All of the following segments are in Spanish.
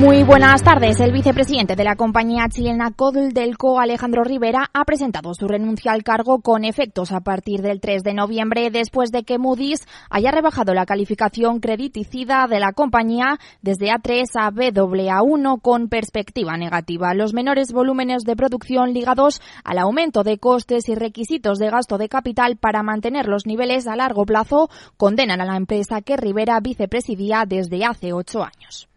Muy buenas tardes. El vicepresidente de la compañía chilena Codelco, Alejandro Rivera, ha presentado su renuncia al cargo con efectos a partir del 3 de noviembre, después de que Moody's haya rebajado la calificación crediticida de la compañía desde A3 a BAA1 con perspectiva negativa. Los menores volúmenes de producción ligados al aumento de costes y requisitos de gasto de capital para mantener los niveles a largo plazo condenan a la empresa que Rivera vicepresidía desde hace ocho años.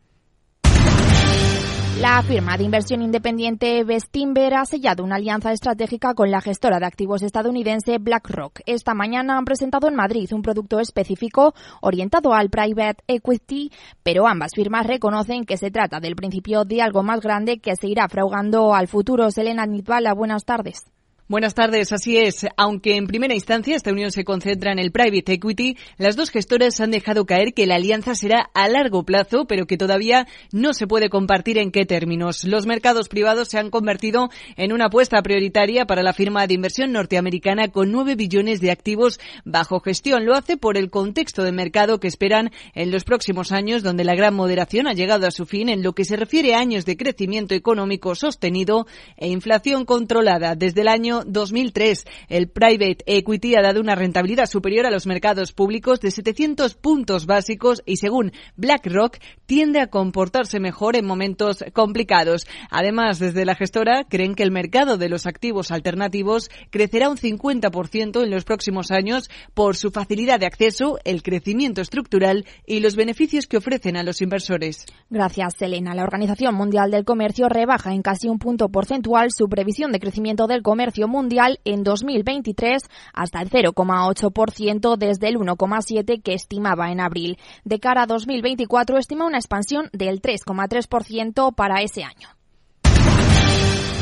La firma de inversión independiente Bestinver ha sellado una alianza estratégica con la gestora de activos estadounidense BlackRock. Esta mañana han presentado en Madrid un producto específico orientado al private equity, pero ambas firmas reconocen que se trata del principio de algo más grande que se irá fraugando al futuro. Selena Nitbala, buenas tardes. Buenas tardes, así es. Aunque en primera instancia esta unión se concentra en el private equity, las dos gestoras han dejado caer que la alianza será a largo plazo, pero que todavía no se puede compartir en qué términos. Los mercados privados se han convertido en una apuesta prioritaria para la firma de inversión norteamericana con nueve billones de activos bajo gestión. Lo hace por el contexto de mercado que esperan en los próximos años, donde la gran moderación ha llegado a su fin en lo que se refiere a años de crecimiento económico sostenido e inflación controlada. Desde el año 2003, el private equity ha dado una rentabilidad superior a los mercados públicos de 700 puntos básicos y según BlackRock tiende a comportarse mejor en momentos complicados. Además, desde la gestora creen que el mercado de los activos alternativos crecerá un 50% en los próximos años por su facilidad de acceso, el crecimiento estructural y los beneficios que ofrecen a los inversores. Gracias, Selena. La Organización Mundial del Comercio rebaja en casi un punto porcentual su previsión de crecimiento del comercio mundial en 2023 hasta el 0,8% desde el 1,7% que estimaba en abril. De cara a 2024 estima una expansión del 3,3% para ese año.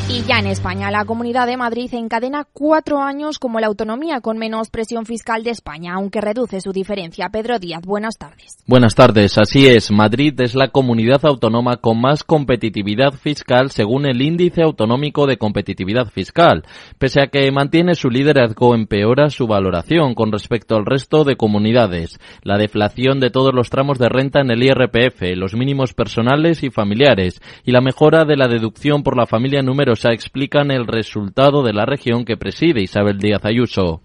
Y ya en España, la Comunidad de Madrid encadena cuatro años como la autonomía con menos presión fiscal de España, aunque reduce su diferencia. Pedro Díaz, buenas tardes. Buenas tardes, así es. Madrid es la comunidad autónoma con más competitividad fiscal según el Índice Autonómico de Competitividad Fiscal. Pese a que mantiene su liderazgo, empeora su valoración con respecto al resto de comunidades. La deflación de todos los tramos de renta en el IRPF, los mínimos personales y familiares, y la mejora de la deducción por la familia número explican el resultado de la región que preside Isabel Díaz Ayuso.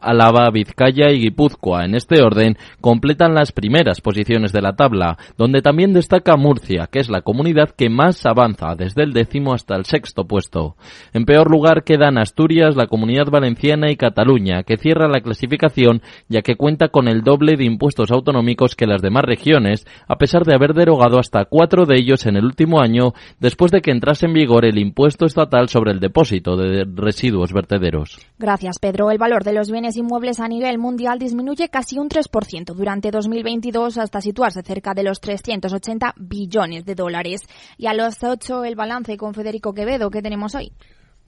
Álava, Vizcaya y Guipúzcoa, en este orden, completan las primeras posiciones de la tabla, donde también destaca Murcia, que es la comunidad que más avanza desde el décimo hasta el sexto puesto. En peor lugar quedan Asturias, la comunidad valenciana y Cataluña, que cierra la clasificación ya que cuenta con el doble de impuestos autonómicos que las demás regiones, a pesar de haber derogado hasta cuatro de ellos en el último año, después de que entrase en vigor el impuesto estatal sobre el depósito de residuos vertederos. Gracias, Pedro. El valor de los bienes inmuebles a nivel mundial disminuye casi un 3% durante 2022 hasta situarse cerca de los 380 billones de dólares. Y a los 8 el balance con Federico Quevedo que tenemos hoy.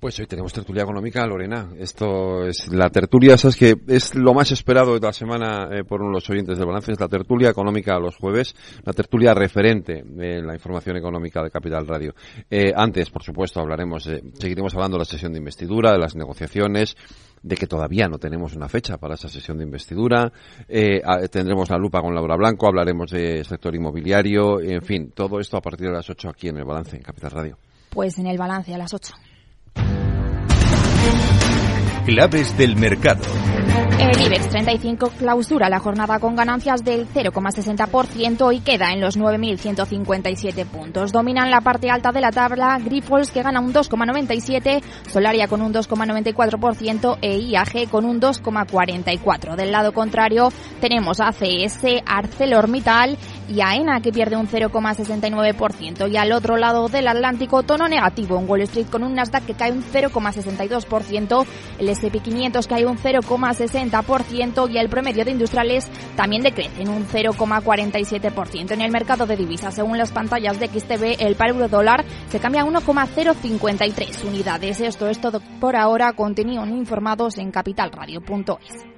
Pues hoy tenemos tertulia económica, Lorena. Esto es la tertulia, sabes que es lo más esperado de la semana eh, por los oyentes del balance, es la tertulia económica los jueves, la tertulia referente de la información económica de Capital Radio. Eh, antes, por supuesto, hablaremos, seguiremos hablando de la sesión de investidura, de las negociaciones, de que todavía no tenemos una fecha para esa sesión de investidura. Eh, tendremos la lupa con Laura Blanco, hablaremos de sector inmobiliario, en fin, todo esto a partir de las 8 aquí en el balance, en Capital Radio. Pues en el balance a las 8. Claves del mercado. El IBEX 35 clausura la jornada con ganancias del 0,60% y queda en los 9.157 puntos. Dominan la parte alta de la tabla Grifols que gana un 2,97%, Solaria con un 2,94% e IAG con un 2,44%. Del lado contrario tenemos ACS, ArcelorMittal y AENA que pierde un 0,69% y al otro lado del Atlántico tono negativo en Wall Street con un Nasdaq que cae un 0,62%, el S&P 500 cae un 0,60% y el promedio de industriales también decrece en un 0,47%. En el mercado de divisas, según las pantallas de XTB, el par dólar se cambia a 1,053 unidades. Esto es todo por ahora. Continúen informados en capitalradio.es.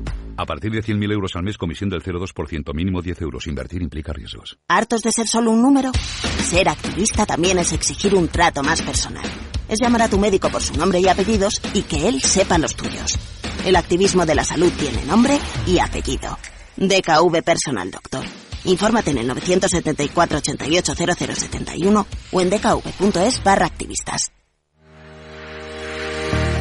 A partir de 100.000 euros al mes, comisión del 0,2%, mínimo 10 euros. Invertir implica riesgos. ¿Hartos de ser solo un número? Ser activista también es exigir un trato más personal. Es llamar a tu médico por su nombre y apellidos y que él sepa los tuyos. El activismo de la salud tiene nombre y apellido. DKV Personal Doctor. Infórmate en el 974 88 0071 o en dkv.es barra activistas.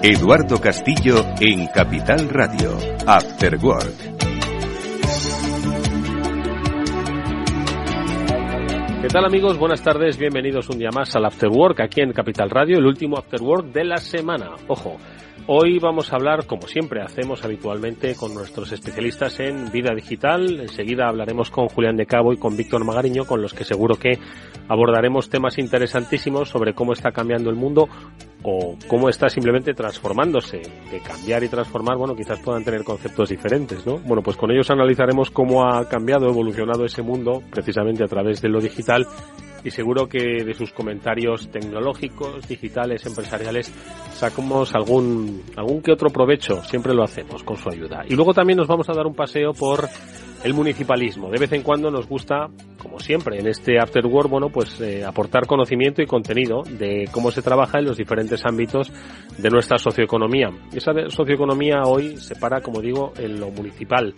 Eduardo Castillo en Capital Radio. After Work. ¿Qué tal amigos? Buenas tardes, bienvenidos un día más al After Work aquí en Capital Radio, el último After Work de la semana. Ojo, Hoy vamos a hablar, como siempre hacemos habitualmente, con nuestros especialistas en vida digital. Enseguida hablaremos con Julián de Cabo y con Víctor Magariño, con los que seguro que abordaremos temas interesantísimos sobre cómo está cambiando el mundo o cómo está simplemente transformándose. De cambiar y transformar, bueno, quizás puedan tener conceptos diferentes, ¿no? Bueno, pues con ellos analizaremos cómo ha cambiado, evolucionado ese mundo precisamente a través de lo digital y seguro que de sus comentarios tecnológicos, digitales, empresariales, sacamos algún, algún que otro provecho. Siempre lo hacemos con su ayuda. Y luego también nos vamos a dar un paseo por el municipalismo. De vez en cuando nos gusta, como siempre, en este After Work, bueno, pues eh, aportar conocimiento y contenido de cómo se trabaja en los diferentes ámbitos de nuestra socioeconomía. Esa socioeconomía hoy se para, como digo, en lo municipal.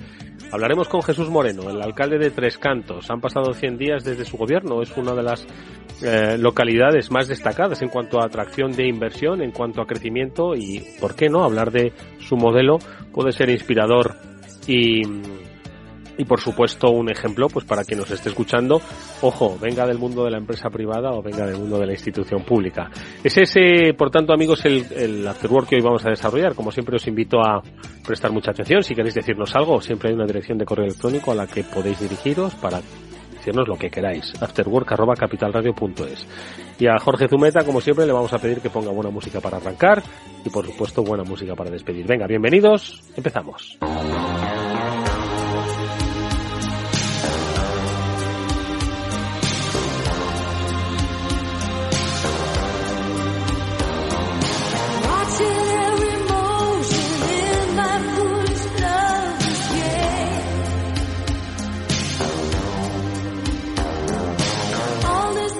Hablaremos con Jesús Moreno, el alcalde de Tres Cantos. Han pasado 100 días desde su gobierno. Es una de las eh, localidades más destacadas en cuanto a atracción de inversión, en cuanto a crecimiento y, ¿por qué no? Hablar de su modelo puede ser inspirador y y por supuesto un ejemplo pues para quien nos esté escuchando. Ojo venga del mundo de la empresa privada o venga del mundo de la institución pública. Es ese por tanto amigos el, el afterwork que hoy vamos a desarrollar. Como siempre os invito a prestar mucha atención. Si queréis decirnos algo siempre hay una dirección de correo electrónico a la que podéis dirigiros para decirnos lo que queráis. afterwork@capitalradio.es y a Jorge Zumeta como siempre le vamos a pedir que ponga buena música para arrancar y por supuesto buena música para despedir. Venga bienvenidos. Empezamos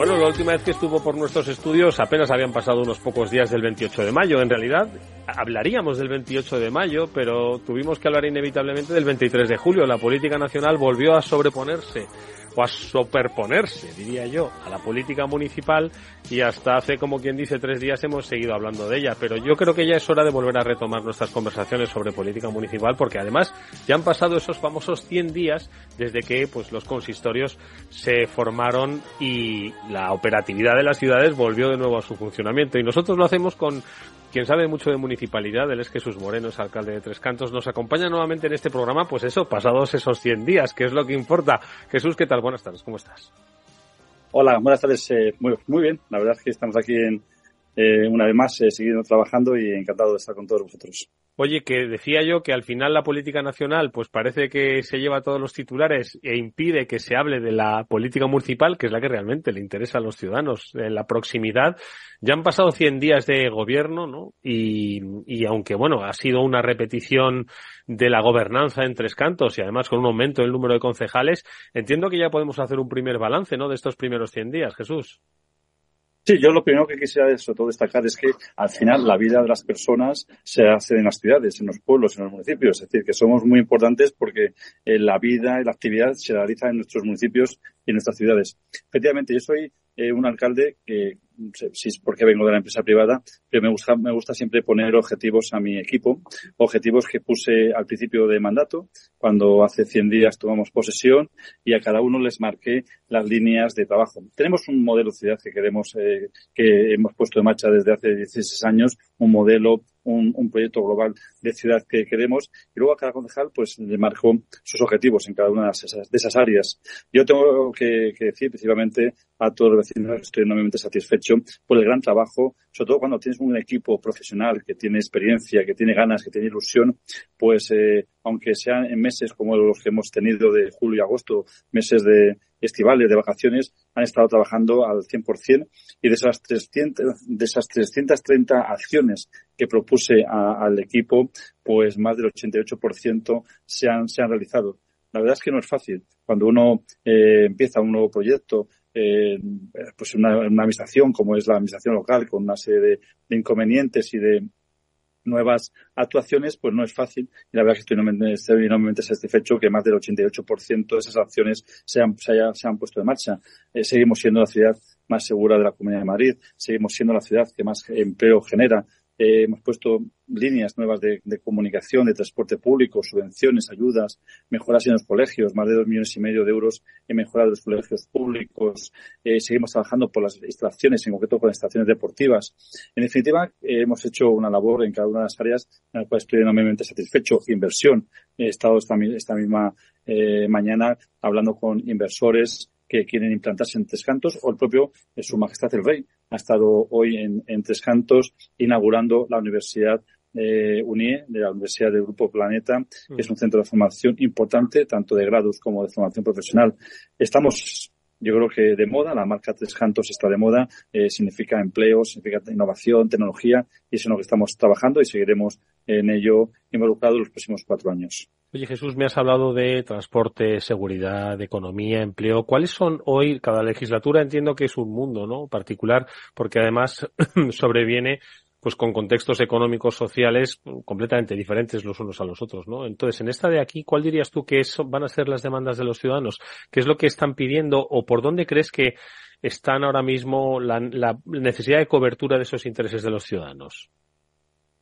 Bueno, la última vez que estuvo por nuestros estudios apenas habían pasado unos pocos días del 28 de mayo. En realidad, hablaríamos del 28 de mayo, pero tuvimos que hablar inevitablemente del 23 de julio. La política nacional volvió a sobreponerse o a superponerse, diría yo, a la política municipal y hasta hace, como quien dice, tres días hemos seguido hablando de ella. Pero yo creo que ya es hora de volver a retomar nuestras conversaciones sobre política municipal porque además ya han pasado esos famosos 100 días desde que pues los consistorios se formaron y la operatividad de las ciudades volvió de nuevo a su funcionamiento y nosotros lo hacemos con quien sabe mucho de municipalidad, él es Jesús Moreno, alcalde de Tres Cantos, nos acompaña nuevamente en este programa, pues eso, pasados esos 100 días, que es lo que importa. Jesús, ¿qué tal? Buenas tardes, ¿cómo estás? Hola, buenas tardes. Eh, muy, muy bien, la verdad es que estamos aquí en, eh, una vez más, he seguido trabajando y encantado de estar con todos vosotros. Oye, que decía yo que al final la política nacional pues parece que se lleva todos los titulares e impide que se hable de la política municipal, que es la que realmente le interesa a los ciudadanos, en la proximidad. Ya han pasado 100 días de gobierno, ¿no? Y, y aunque, bueno, ha sido una repetición de la gobernanza en Tres Cantos y además con un aumento del número de concejales, entiendo que ya podemos hacer un primer balance, ¿no? De estos primeros 100 días, Jesús. Sí, yo lo primero que quisiera sobre todo destacar es que al final la vida de las personas se hace en las ciudades, en los pueblos, en los municipios. Es decir, que somos muy importantes porque eh, la vida y la actividad se realiza en nuestros municipios y en nuestras ciudades. Efectivamente, yo soy eh, un alcalde que si es porque vengo de la empresa privada, pero me gusta, me gusta siempre poner objetivos a mi equipo, objetivos que puse al principio de mandato, cuando hace 100 días tomamos posesión y a cada uno les marqué las líneas de trabajo. Tenemos un modelo de ciudad que queremos, eh, que hemos puesto en marcha desde hace 16 años, un modelo un, un, proyecto global de ciudad que queremos y luego a cada concejal pues le marcó sus objetivos en cada una de esas, de esas áreas. Yo tengo que, que, decir principalmente a todos los vecinos que estoy enormemente satisfecho por el gran trabajo, sobre todo cuando tienes un equipo profesional que tiene experiencia, que tiene ganas, que tiene ilusión, pues eh, aunque sean en meses como los que hemos tenido de julio y agosto, meses de estivales, de vacaciones, han estado trabajando al 100% y de esas 300, de esas 330 acciones que propuse a, al equipo, pues más del 88% se han, se han realizado. La verdad es que no es fácil. Cuando uno eh, empieza un nuevo proyecto, eh, pues una, administración como es la administración local, con una serie de, inconvenientes y de, nuevas actuaciones, pues no es fácil. Y la verdad es que estoy enormemente, satisfecho que más del 88% de esas acciones se han, se, haya, puesto en marcha. Eh, seguimos siendo la ciudad más segura de la Comunidad de Madrid, seguimos siendo la ciudad que más empleo genera, eh, hemos puesto líneas nuevas de, de, comunicación, de transporte público, subvenciones, ayudas, mejoras en los colegios, más de dos millones y medio de euros en mejora de los colegios públicos. Eh, seguimos trabajando por las instalaciones, en concreto con instalaciones deportivas. En definitiva, eh, hemos hecho una labor en cada una de las áreas en la cual estoy enormemente satisfecho. Inversión. He estado esta, esta misma eh, mañana hablando con inversores que quieren implantarse en Tres Cantos o el propio Su Majestad el Rey ha estado hoy en, en Tres Cantos inaugurando la Universidad eh, UNIE, de la Universidad del Grupo Planeta, que es un centro de formación importante, tanto de grados como de formación profesional. Estamos yo creo que de moda, la marca Tres Cantos está de moda, eh, significa empleo, significa innovación, tecnología, y eso es en lo que estamos trabajando y seguiremos en ello involucrados los próximos cuatro años. Oye Jesús, me has hablado de transporte, seguridad, economía, empleo. ¿Cuáles son hoy, cada legislatura entiendo que es un mundo, ¿no? Particular, porque además sobreviene pues con contextos económicos, sociales completamente diferentes los unos a los otros, ¿no? Entonces, en esta de aquí, ¿cuál dirías tú que van a ser las demandas de los ciudadanos? ¿Qué es lo que están pidiendo o por dónde crees que están ahora mismo la, la necesidad de cobertura de esos intereses de los ciudadanos?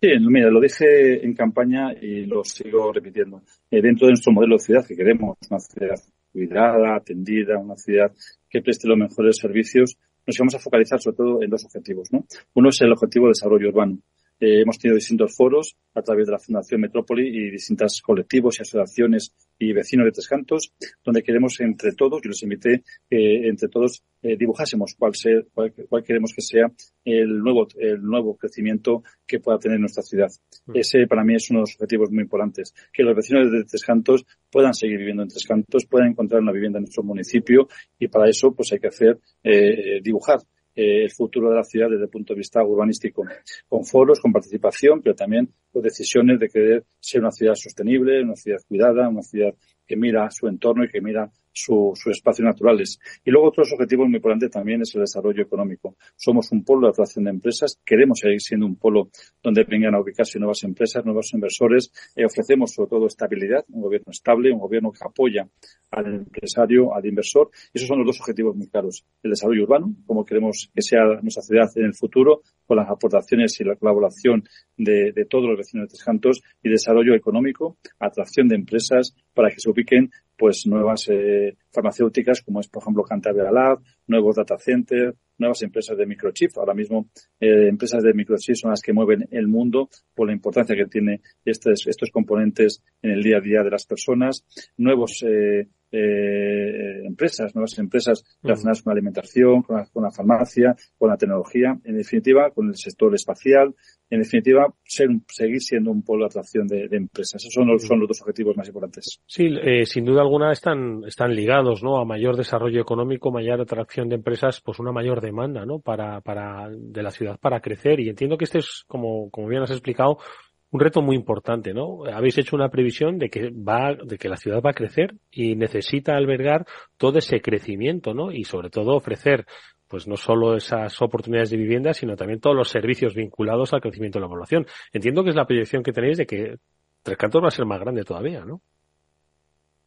Sí, mira, lo dije en campaña y lo sigo repitiendo. Eh, dentro de nuestro modelo de ciudad que queremos, una ciudad cuidada, atendida, una ciudad que preste los mejores servicios, nos vamos a focalizar sobre todo en dos objetivos. ¿no? Uno es el objetivo de desarrollo urbano. Eh, hemos tenido distintos foros a través de la Fundación Metrópoli y distintos colectivos y asociaciones y vecinos de Tres Cantos, donde queremos entre todos, yo les invité, eh, entre todos eh, dibujásemos cuál, ser, cuál, cuál, queremos que sea el nuevo, el nuevo crecimiento que pueda tener nuestra ciudad. Mm. Ese para mí es uno de los objetivos muy importantes, que los vecinos de Tres Cantos puedan seguir viviendo en Tres Cantos, puedan encontrar una vivienda en nuestro municipio y para eso pues hay que hacer, eh, dibujar eh, el futuro de la ciudad desde el punto de vista urbanístico, con foros, con participación, pero también con decisiones de querer ser una ciudad sostenible, una ciudad cuidada, una ciudad que mira su entorno y que mira sus su espacios naturales. Y luego otros objetivos muy importantes también es el desarrollo económico. Somos un polo de atracción de empresas, queremos seguir siendo un polo donde vengan a ubicarse nuevas empresas, nuevos inversores. Eh, ofrecemos sobre todo estabilidad, un gobierno estable, un gobierno que apoya al empresario, al inversor. Esos son los dos objetivos muy claros. El desarrollo urbano, como queremos que sea nuestra ciudad en el futuro, con las aportaciones y la colaboración de, de todos los vecinos de Tres Cantos, y desarrollo económico, atracción de empresas para que se ubiquen pues nuevas eh, farmacéuticas como es por ejemplo Cantabria Lab, nuevos data centers, nuevas empresas de microchip. Ahora mismo eh, empresas de microchip son las que mueven el mundo por la importancia que tiene estos, estos componentes en el día a día de las personas. Nuevos eh, eh, empresas, nuevas empresas relacionadas con la alimentación, con la, farmacia, con la tecnología, en definitiva, con el sector espacial, en definitiva, seguir siendo un polo de atracción de, empresas. Esos son los, son los dos objetivos más importantes. Sí, eh, sin duda alguna están, están ligados, ¿no? A mayor desarrollo económico, mayor atracción de empresas, pues una mayor demanda, ¿no? Para, para, de la ciudad para crecer. Y entiendo que este es, como, como bien has explicado, un reto muy importante, ¿no? Habéis hecho una previsión de que va, de que la ciudad va a crecer y necesita albergar todo ese crecimiento, ¿no? Y sobre todo ofrecer, pues no solo esas oportunidades de vivienda, sino también todos los servicios vinculados al crecimiento de la población. Entiendo que es la proyección que tenéis de que Tres Cantos va a ser más grande todavía, ¿no?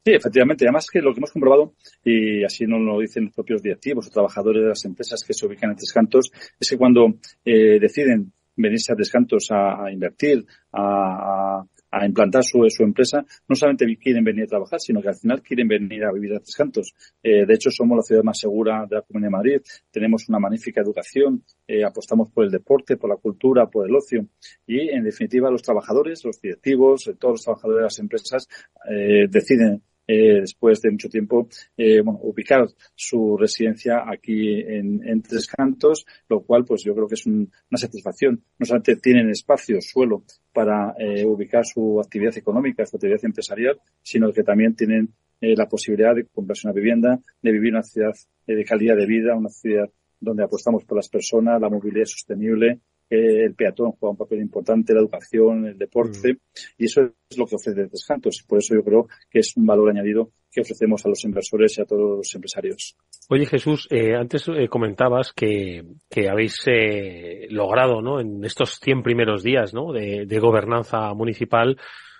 Sí, efectivamente. Además que lo que hemos comprobado, y así nos lo dicen los propios directivos o trabajadores de las empresas que se ubican en Tres Cantos, es que cuando eh, deciden venirse a Descantos a, a invertir, a implantar su, empresa, no solamente quieren venir a trabajar, sino que al final quieren venir a vivir a Descantos. Eh, de hecho, somos la ciudad más segura de la Comunidad de Madrid, tenemos una magnífica educación, eh, apostamos por el deporte, por la cultura, por el ocio y, en definitiva, los trabajadores, los directivos, eh, todos los trabajadores de las empresas eh, deciden eh, después de mucho tiempo, eh, bueno, ubicar su residencia aquí en, en, Tres Cantos, lo cual, pues yo creo que es una satisfacción. No solamente tienen espacio, suelo, para eh, ubicar su actividad económica, su actividad empresarial, sino que también tienen eh, la posibilidad de comprarse una vivienda, de vivir una ciudad eh, de calidad de vida, una ciudad donde apostamos por las personas, la movilidad sostenible, el peatón juega un papel importante, la educación, el deporte, mm. y eso es lo que ofrece Descantos. Por eso yo creo que es un valor añadido que ofrecemos a los inversores y a todos los empresarios. Oye Jesús, eh, antes eh, comentabas que, que habéis eh, logrado, ¿no? En estos 100 primeros días, ¿no? De, de gobernanza municipal,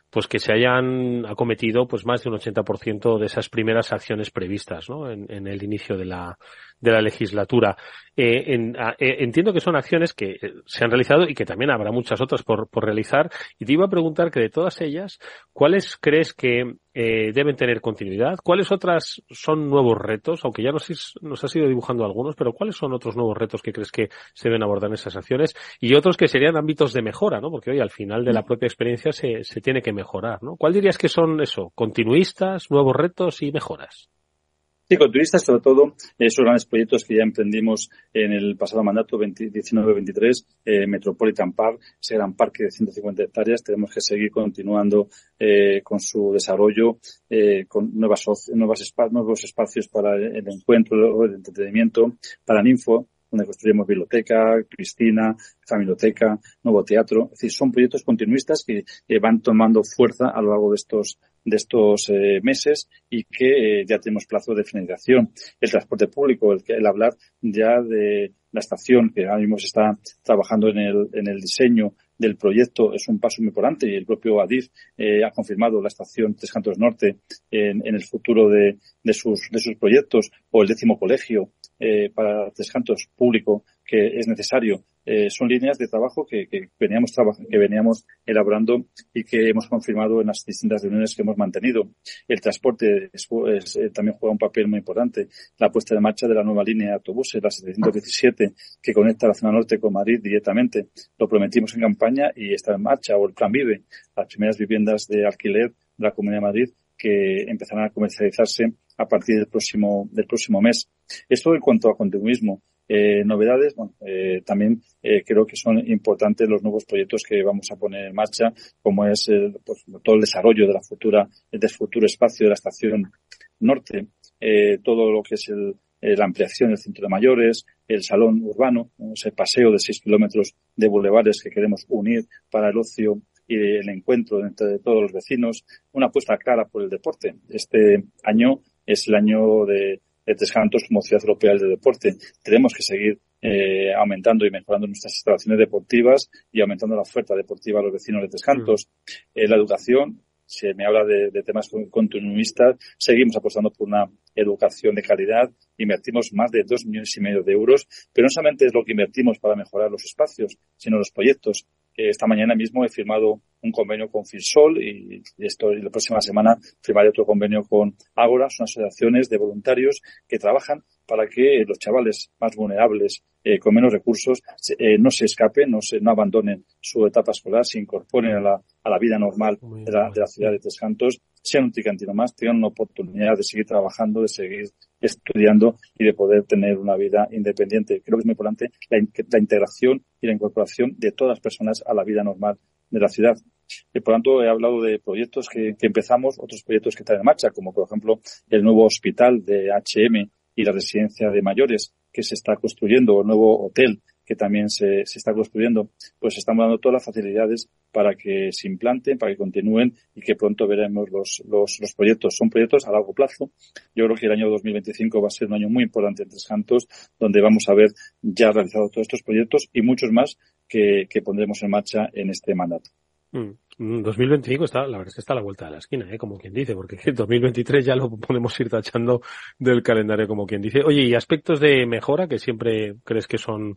pues que se hayan acometido pues más de un 80% de esas primeras acciones previstas ¿no? en, en el inicio de la, de la legislatura. Eh, en, eh, entiendo que son acciones que eh, se han realizado y que también habrá muchas otras por, por realizar. Y te iba a preguntar que de todas ellas, ¿cuáles crees que eh, deben tener continuidad? ¿Cuáles otras son nuevos retos? Aunque ya nos, nos has ido dibujando algunos, pero ¿cuáles son otros nuevos retos que crees que se deben abordar en esas acciones? Y otros que serían ámbitos de mejora, ¿no? Porque hoy al final de la propia experiencia se, se tiene que mejorar, ¿no? ¿Cuál dirías que son eso? Continuistas, nuevos retos y mejoras? Sí, con turistas, sobre todo, esos grandes proyectos que ya emprendimos en el pasado mandato 19-23, eh, Metropolitan Park, ese gran parque de 150 hectáreas, tenemos que seguir continuando eh, con su desarrollo, eh, con nuevas, nuevas nuevos espacios para el encuentro, el entretenimiento, para Ninfo, donde construimos biblioteca, Cristina, familioteca, nuevo teatro. Es decir, son proyectos continuistas que, van tomando fuerza a lo largo de estos de estos eh, meses y que eh, ya tenemos plazo de finalización. El transporte público, el, el hablar ya de la estación que ahora mismo se está trabajando en el, en el diseño del proyecto es un paso muy importante y el propio ADIF eh, ha confirmado la estación Tres Cantos Norte en, en el futuro de, de, sus, de sus proyectos o el décimo colegio para Tres Cantos público que es necesario eh, son líneas de trabajo que, que veníamos que veníamos elaborando y que hemos confirmado en las distintas reuniones que hemos mantenido. El transporte eh, también juega un papel muy importante. La puesta de marcha de la nueva línea de autobuses, la 717, que conecta la zona norte con Madrid directamente. Lo prometimos en campaña y está en marcha. O el Plan Vive, las primeras viviendas de alquiler de la Comunidad de Madrid que empezarán a comercializarse a partir del próximo, del próximo mes. Esto en cuanto a continuismo. Eh, novedades, bueno, eh, también eh, creo que son importantes los nuevos proyectos que vamos a poner en marcha, como es pues, todo el desarrollo de la futura, del futuro espacio de la estación norte, eh, todo lo que es el, eh, la ampliación del centro de mayores, el salón urbano, ese paseo de seis kilómetros de bulevares que queremos unir para el ocio y el encuentro entre todos los vecinos, una apuesta clara por el deporte. Este año es el año de de Tres Cantos como ciudad europea del deporte. Tenemos que seguir eh, aumentando y mejorando nuestras instalaciones deportivas y aumentando la oferta deportiva a los vecinos de Tres Cantos. Mm. Eh, la educación, se me habla de, de, temas continuistas, seguimos apostando por una educación de calidad, invertimos más de dos millones y medio de euros, pero no solamente es lo que invertimos para mejorar los espacios, sino los proyectos. Eh, esta mañana mismo he firmado un convenio con Finsol y esto y la próxima semana firmaré otro convenio con Ágora, son asociaciones de voluntarios que trabajan para que los chavales más vulnerables, eh, con menos recursos, eh, no se escapen, no, se, no abandonen su etapa escolar, se incorporen a la, a la vida normal de la, de la ciudad de Tres Cantos sean un tricantino más, tengan una oportunidad de seguir trabajando, de seguir estudiando y de poder tener una vida independiente. Creo que es muy importante la, la integración y la incorporación de todas las personas a la vida normal de la ciudad. Y por tanto, he hablado de proyectos que, que, empezamos, otros proyectos que están en marcha, como por ejemplo el nuevo hospital de HM y la residencia de mayores que se está construyendo, o el nuevo hotel que también se, se, está construyendo, pues estamos dando todas las facilidades para que se implanten, para que continúen y que pronto veremos los, los, los, proyectos. Son proyectos a largo plazo. Yo creo que el año 2025 va a ser un año muy importante en Tres Cantos, donde vamos a ver ya realizados todos estos proyectos y muchos más que, que pondremos en marcha en este mandato. Mm. 2025 está, la verdad es que está a la vuelta de la esquina, ¿eh? como quien dice, porque 2023 ya lo podemos ir tachando del calendario, como quien dice. Oye, y aspectos de mejora que siempre crees que son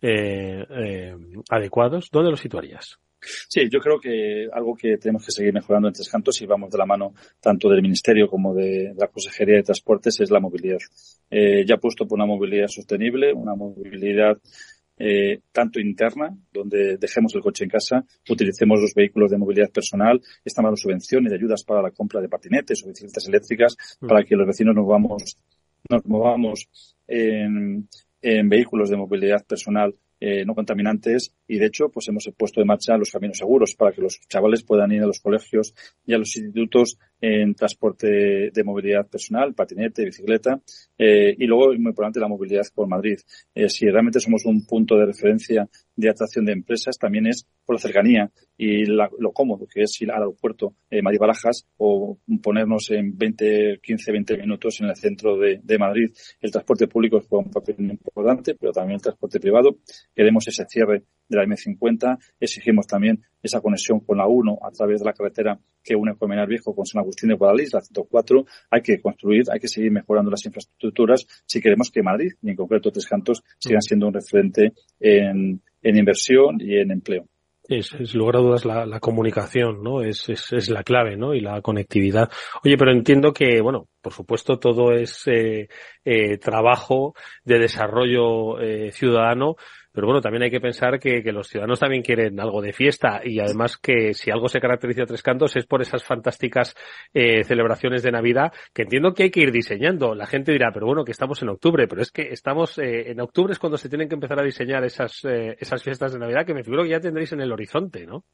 eh, eh, adecuados, ¿dónde los situarías? Sí, yo creo que algo que tenemos que seguir mejorando en Tres Cantos y vamos de la mano tanto del Ministerio como de la Consejería de Transportes es la movilidad. Eh, ya puesto por una movilidad sostenible, una movilidad eh, tanto interna, donde dejemos el coche en casa, utilicemos los vehículos de movilidad personal, están dando subvenciones y ayudas para la compra de patinetes o bicicletas eléctricas mm. para que los vecinos nos vamos, nos movamos en, en vehículos de movilidad personal eh, no contaminantes y de hecho pues hemos puesto en marcha los caminos seguros para que los chavales puedan ir a los colegios y a los institutos en transporte de movilidad personal, patinete, bicicleta eh, y luego muy importante la movilidad por Madrid. Eh, si realmente somos un punto de referencia de atracción de empresas también es por la cercanía y lo cómodo que es ir al aeropuerto eh, Madrid Barajas o ponernos en 20, 15, 20 minutos en el centro de, de Madrid. El transporte público juega un papel importante, pero también el transporte privado. Queremos ese cierre de la M50. Exigimos también esa conexión con la 1 a través de la carretera que une Colmenar Viejo con San Agustín de Guadalís, la 104. Hay que construir, hay que seguir mejorando las infraestructuras si queremos que Madrid, y en concreto Tres Cantos, sigan siendo un referente en, en inversión y en empleo. Es, es lugar a dudas la, la comunicación, ¿no? Es, es, es, la clave, ¿no? Y la conectividad. Oye, pero entiendo que, bueno, por supuesto todo es eh, eh, trabajo de desarrollo eh, ciudadano, pero bueno, también hay que pensar que, que, los ciudadanos también quieren algo de fiesta y además que si algo se caracteriza a Tres Cantos es por esas fantásticas eh, celebraciones de Navidad que entiendo que hay que ir diseñando. La gente dirá, pero bueno, que estamos en octubre, pero es que estamos eh, en octubre es cuando se tienen que empezar a diseñar esas, eh, esas fiestas de Navidad que me figuro que ya tendréis en el horizonte, ¿no?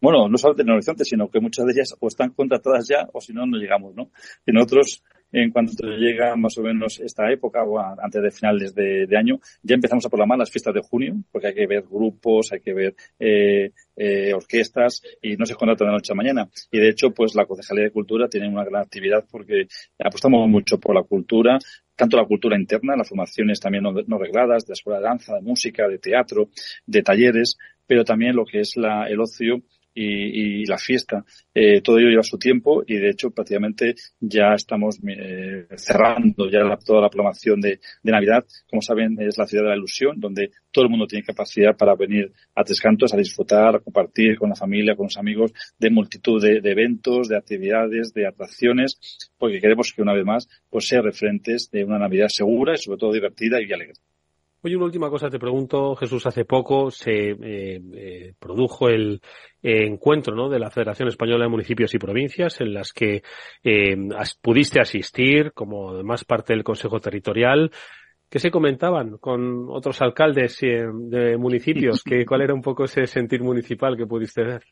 bueno, no solamente en el horizonte, sino que muchas de ellas o están contratadas ya o si no, no llegamos, ¿no? Y nosotros, en cuanto llega más o menos esta época o antes de finales de, año, ya empezamos a programar las fiestas de junio, porque hay que ver grupos, hay que ver eh, eh, orquestas y no se contrata de noche a mañana. Y de hecho, pues la Concejalía de Cultura tiene una gran actividad porque apostamos mucho por la cultura, tanto la cultura interna, las formaciones también no, no regladas, de la escuela de danza, de música, de teatro, de talleres, pero también lo que es la, el ocio y, y la fiesta. Eh, todo ello lleva su tiempo y de hecho prácticamente ya estamos eh, cerrando ya toda la programación de, de, Navidad. Como saben es la ciudad de la ilusión donde todo el mundo tiene capacidad para venir a Tres Cantos a disfrutar, a compartir con la familia, con los amigos de multitud de, de eventos, de actividades, de atracciones, porque queremos que una vez más pues sea referentes de una Navidad segura y sobre todo divertida y alegre. Oye, una última cosa te pregunto, Jesús, hace poco se eh, eh, produjo el eh, encuentro ¿no? de la Federación Española de Municipios y Provincias, en las que eh, as, pudiste asistir como además parte del Consejo Territorial. ¿Qué se comentaban con otros alcaldes de municipios? ¿Qué, ¿Cuál era un poco ese sentir municipal que pudiste ver?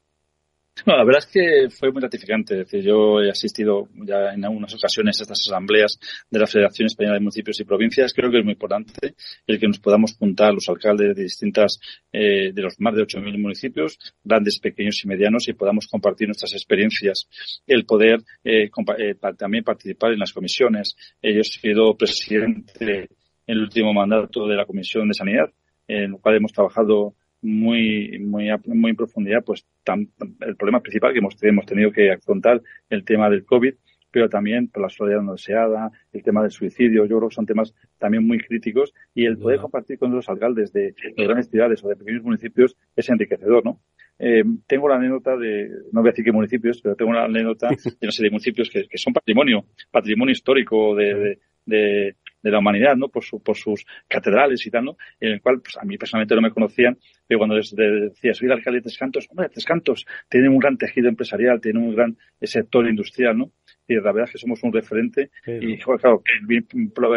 No, la verdad es que fue muy gratificante. Es decir, yo he asistido ya en algunas ocasiones a estas asambleas de la Federación Española de Municipios y Provincias. Creo que es muy importante el que nos podamos juntar los alcaldes de distintas, eh, de los más de 8.000 municipios, grandes, pequeños y medianos, y podamos compartir nuestras experiencias. El poder eh, eh, también participar en las comisiones. Eh, yo he sido presidente en el último mandato de la Comisión de Sanidad, en lo cual hemos trabajado muy, muy, muy en profundidad, pues tan, el problema principal que hemos, hemos tenido que afrontar, el tema del COVID, pero también por la soledad no deseada, el tema del suicidio, yo creo que son temas también muy críticos y el poder compartir con los alcaldes de, de grandes ciudades o de pequeños municipios es enriquecedor, ¿no? Eh, tengo la anécdota de, no voy a decir qué municipios, pero tengo una anécdota de una serie de municipios que, que son patrimonio, patrimonio histórico de, de, de la humanidad, ¿no? Por, su, por sus catedrales y tal, ¿no? En el cual, pues a mí personalmente no me conocían, pero cuando les decía, soy el alcalde de Tres Cantos, hombre, Tres Cantos tiene un gran tejido empresarial, tiene un gran sector industrial, ¿no? Y la verdad es que somos un referente y claro,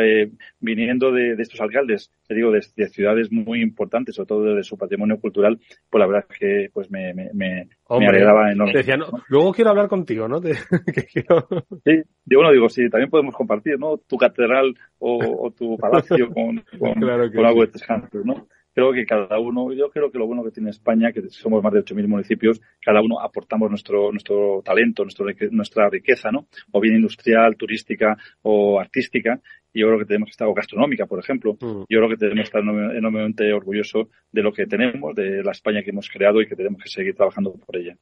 eh, viniendo de, estos alcaldes, te digo, de, ciudades muy importantes, sobre todo de su patrimonio cultural, pues la verdad es que pues me, me, me, alegraba enormemente. Luego quiero hablar contigo, ¿no? Sí, digo, no, digo, sí, también podemos compartir, ¿no? Tu catedral o, tu palacio con, con, algo de tres ¿no? Creo que cada uno, yo creo que lo bueno que tiene España, que somos más de 8.000 municipios, cada uno aportamos nuestro, nuestro talento, nuestro, nuestra riqueza, ¿no? O bien industrial, turística o artística. Y yo creo que tenemos que estar, o gastronómica, por ejemplo. Mm. Yo creo que tenemos que estar enormemente orgullosos de lo que tenemos, de la España que hemos creado y que tenemos que seguir trabajando por ella.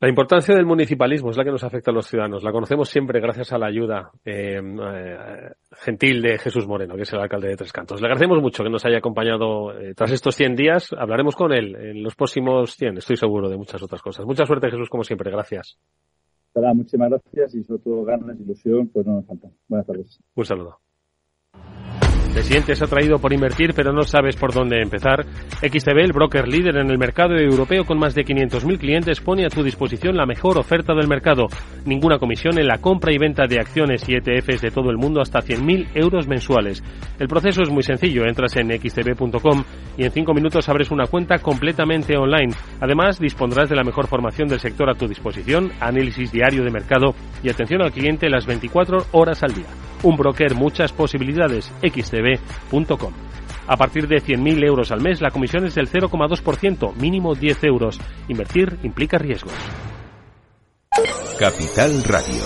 La importancia del municipalismo es la que nos afecta a los ciudadanos. La conocemos siempre gracias a la ayuda eh, eh, gentil de Jesús Moreno, que es el alcalde de Tres Cantos. Le agradecemos mucho que nos haya acompañado eh, tras estos 100 días. Hablaremos con él en los próximos 100, estoy seguro de muchas otras cosas. Mucha suerte, Jesús, como siempre. Gracias. muchísimas gracias y sobre todo ganas, ilusión, pues no nos faltan. Buenas tardes. Un saludo. Te sientes atraído por invertir pero no sabes por dónde empezar. XTB, el broker líder en el mercado europeo con más de 500.000 clientes, pone a tu disposición la mejor oferta del mercado. Ninguna comisión en la compra y venta de acciones y ETFs de todo el mundo hasta 100.000 euros mensuales. El proceso es muy sencillo. Entras en xtb.com y en 5 minutos abres una cuenta completamente online. Además, dispondrás de la mejor formación del sector a tu disposición, análisis diario de mercado y atención al cliente las 24 horas al día. Un broker, muchas posibilidades. xtb.com. A partir de 100.000 euros al mes, la comisión es del 0,2%, mínimo 10 euros. Invertir implica riesgos. Capital Radio.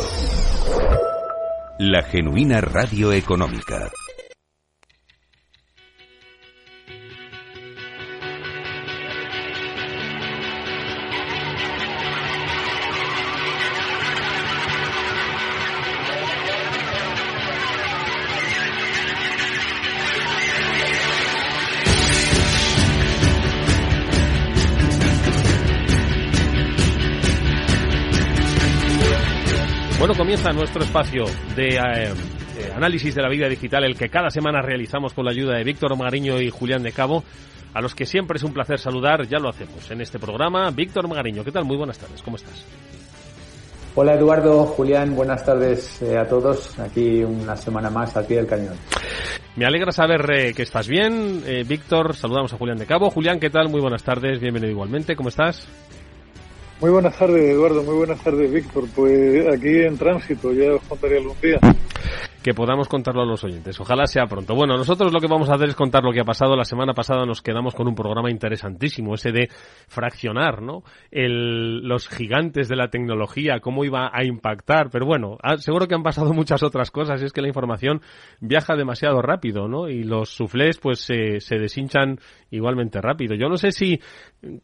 La genuina radio económica. Bueno, comienza nuestro espacio de eh, análisis de la vida digital, el que cada semana realizamos con la ayuda de Víctor Magariño y Julián de Cabo, a los que siempre es un placer saludar, ya lo hacemos en este programa. Víctor Magariño, ¿qué tal? Muy buenas tardes, ¿cómo estás? Hola Eduardo, Julián, buenas tardes eh, a todos. Aquí una semana más al pie del cañón. Me alegra saber eh, que estás bien. Víctor, saludamos a Julián de Cabo. Julián, ¿qué tal? Muy buenas tardes, bienvenido igualmente, ¿cómo estás? Muy buenas tardes, Eduardo. Muy buenas tardes, Víctor. Pues aquí en tránsito, ya os contaré algún día que podamos contarlo a los oyentes. Ojalá sea pronto. Bueno, nosotros lo que vamos a hacer es contar lo que ha pasado. La semana pasada nos quedamos con un programa interesantísimo, ese de fraccionar, ¿no? El, los gigantes de la tecnología, cómo iba a impactar. Pero bueno, seguro que han pasado muchas otras cosas y es que la información viaja demasiado rápido, ¿no? Y los suflés pues se, se deshinchan igualmente rápido. Yo no sé si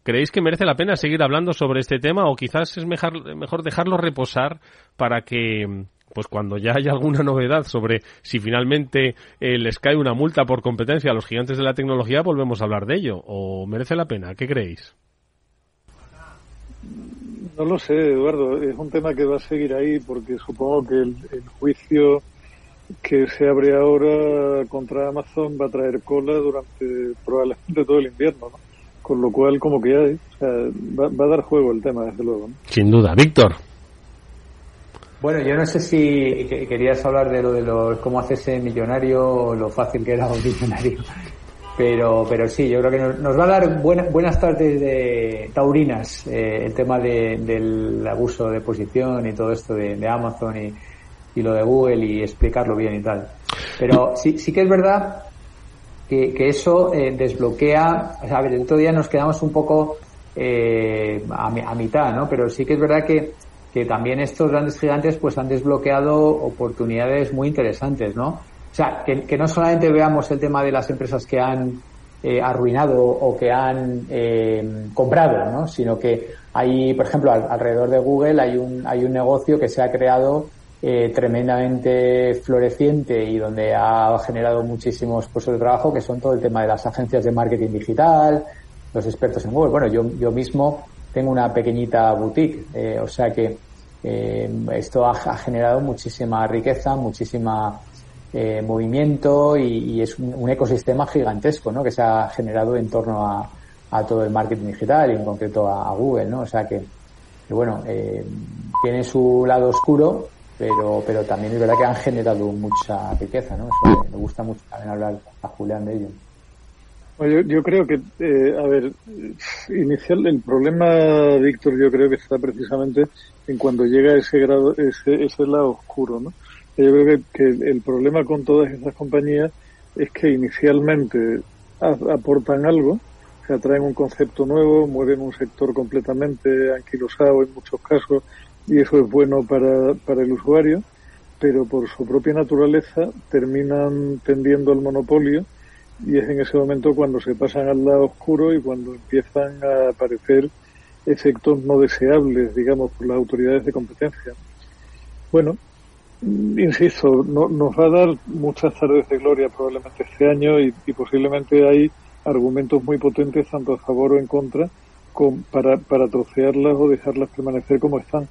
creéis que merece la pena seguir hablando sobre este tema o quizás es mejor, mejor dejarlo reposar para que pues cuando ya haya alguna novedad sobre si finalmente eh, les cae una multa por competencia a los gigantes de la tecnología, volvemos a hablar de ello. ¿O merece la pena? ¿Qué creéis? No lo sé, Eduardo. Es un tema que va a seguir ahí porque supongo que el, juicio que se abre ahora contra Amazon va a traer cola durante probablemente todo el invierno, ¿no? Con lo cual, como que hay, o sea, va, va, a dar juego el tema, desde luego. Sin duda. Víctor. Bueno, yo no sé si querías hablar de lo de los, cómo hacerse millonario o lo fácil que era un millonario. Pero, pero sí, yo creo que nos, va a dar buenas tardes de taurinas eh, el tema del abuso de posición y todo esto de, Amazon y, y, lo de Google y explicarlo bien y tal. Pero sí, sí que es verdad que, que eso eh, desbloquea, a ver, el otro día nos quedamos un poco eh, a, a mitad, ¿no? Pero sí que es verdad que que también estos grandes gigantes pues han desbloqueado oportunidades muy interesantes, ¿no? O sea, que, no solamente veamos el tema de las empresas que han eh, arruinado o que han eh, comprado, ¿no? Sino que hay, por ejemplo, alrededor de Google hay un, hay un negocio que se ha creado eh, tremendamente floreciente y donde ha generado muchísimos puestos de trabajo, que son todo el tema de las agencias de marketing digital, los expertos en Google. Bueno, yo, yo mismo tengo una pequeñita boutique, eh, o sea que eh, esto ha, generado muchísima riqueza, muchísima eh, movimiento y, es un, ecosistema gigantesco, ¿no? Que se ha generado en torno a, todo el marketing digital y en concreto a, Google, ¿no? O sea que, bueno, eh, tiene su lado oscuro, pero, pero también es verdad que han generado mucha riqueza, ¿no? Eso me, gusta mucho también hablar a Julián de ello. Yo, yo creo que, eh, a ver, inicial, el problema, Víctor, yo creo que está precisamente en cuando llega ese grado, ese, ese lado oscuro, ¿no? Yo creo que, que el problema con todas esas compañías es que inicialmente aportan algo, se atraen un concepto nuevo, mueven un sector completamente anquilosado en muchos casos y eso es bueno para, para el usuario, pero por su propia naturaleza terminan tendiendo al monopolio y es en ese momento cuando se pasan al lado oscuro y cuando empiezan a aparecer efectos no deseables, digamos, por las autoridades de competencia. Bueno, insisto, no, nos va a dar muchas tardes de gloria probablemente este año y, posiblemente hay argumentos muy potentes tanto a favor o en contra con, para, para trocearlas o dejarlas permanecer como están.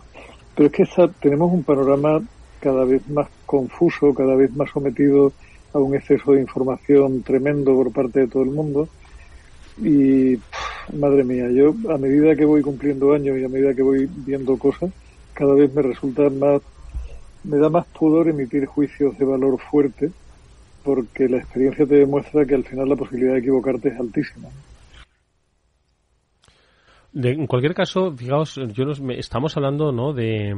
Pero es que tenemos un panorama cada vez más confuso, cada vez más sometido a un exceso de información tremendo por parte de todo el mundo. Y, madre mía, yo a medida que voy cumpliendo años y a medida que voy viendo cosas, cada vez me resulta más me da más pudor emitir juicios de valor fuerte porque la experiencia te demuestra que al final la posibilidad de equivocarte es altísima. en cualquier caso, fijaos, yo estamos hablando ¿no? de,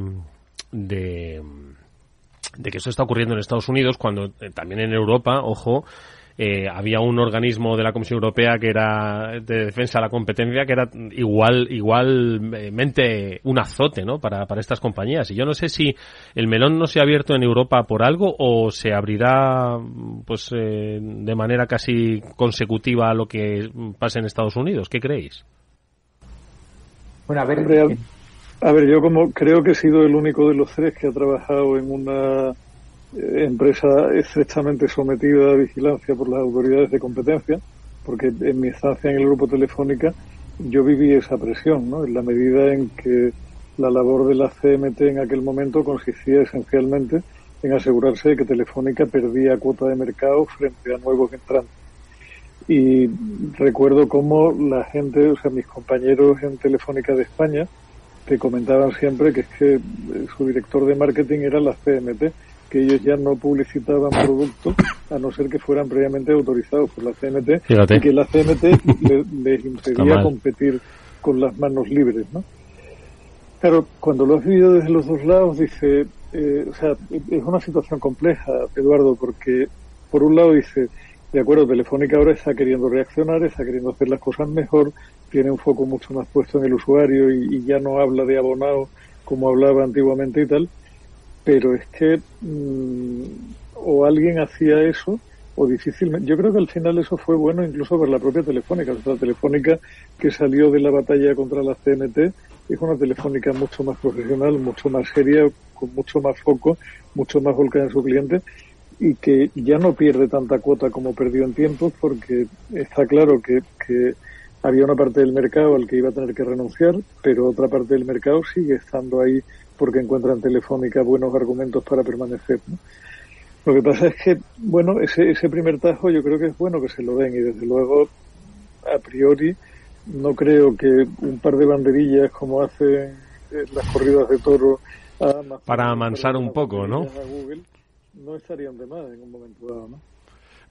de, de que eso está ocurriendo en Estados Unidos cuando eh, también en Europa, ojo, eh, había un organismo de la Comisión Europea que era de defensa de la competencia que era igual igualmente un azote ¿no? para, para estas compañías. Y yo no sé si el melón no se ha abierto en Europa por algo o se abrirá pues eh, de manera casi consecutiva a lo que pasa en Estados Unidos. ¿Qué creéis? Bueno, a ver, a ver, yo como creo que he sido el único de los tres que ha trabajado en una eh, empresa estrechamente sometida a vigilancia por las autoridades de competencia, porque en mi estancia en el grupo Telefónica yo viví esa presión, ¿no? En la medida en que la labor de la CMT en aquel momento consistía esencialmente en asegurarse de que Telefónica perdía cuota de mercado frente a nuevos entrantes. Y recuerdo cómo la gente, o sea, mis compañeros en Telefónica de España, te comentaban siempre que es que su director de marketing era la CMT que ellos ya no publicitaban productos a no ser que fueran previamente autorizados por la CMT y que la CMT les impedía competir con las manos libres, ¿no? Claro, cuando lo has vivido desde los dos lados, dice, eh, o sea, es una situación compleja, Eduardo, porque por un lado dice, de acuerdo, Telefónica ahora está queriendo reaccionar, está queriendo hacer las cosas mejor, tiene un foco mucho más puesto en el usuario y, y ya no habla de abonado como hablaba antiguamente y tal, pero es que mm, o alguien hacía eso o difícilmente. Yo creo que al final eso fue bueno incluso para la propia Telefónica. La Telefónica que salió de la batalla contra la CNT es una Telefónica mucho más profesional, mucho más seria, con mucho más foco, mucho más volcada en su cliente y que ya no pierde tanta cuota como perdió en tiempos porque está claro que, que había una parte del mercado al que iba a tener que renunciar, pero otra parte del mercado sigue estando ahí porque encuentran Telefónica buenos argumentos para permanecer. Lo que pasa es que, bueno, ese, ese primer tajo yo creo que es bueno que se lo den y desde luego, a priori, no creo que un par de banderillas como hacen las corridas de toro para amansar un poco, ¿no? No estarían de más en un momento dado, ¿no?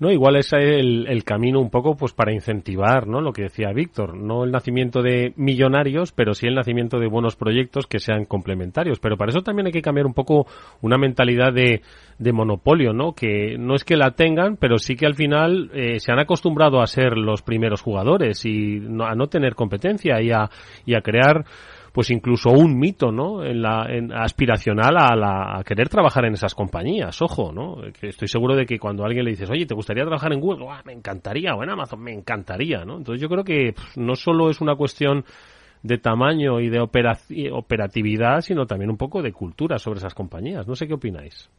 No, igual es el, el, camino un poco pues para incentivar, ¿no? Lo que decía Víctor, no el nacimiento de millonarios, pero sí el nacimiento de buenos proyectos que sean complementarios. Pero para eso también hay que cambiar un poco una mentalidad de, de monopolio, ¿no? Que no es que la tengan, pero sí que al final eh, se han acostumbrado a ser los primeros jugadores y a no tener competencia y a, y a crear pues incluso un mito, ¿no? En la, en, aspiracional a, la, a querer trabajar en esas compañías, ojo, ¿no? Que estoy seguro de que cuando a alguien le dices, oye, ¿te gustaría trabajar en Google? me encantaría, o en Amazon, me encantaría, ¿no? Entonces yo creo que no solo es una cuestión de tamaño y de operatividad, sino también un poco de cultura sobre esas compañías. No sé qué opináis.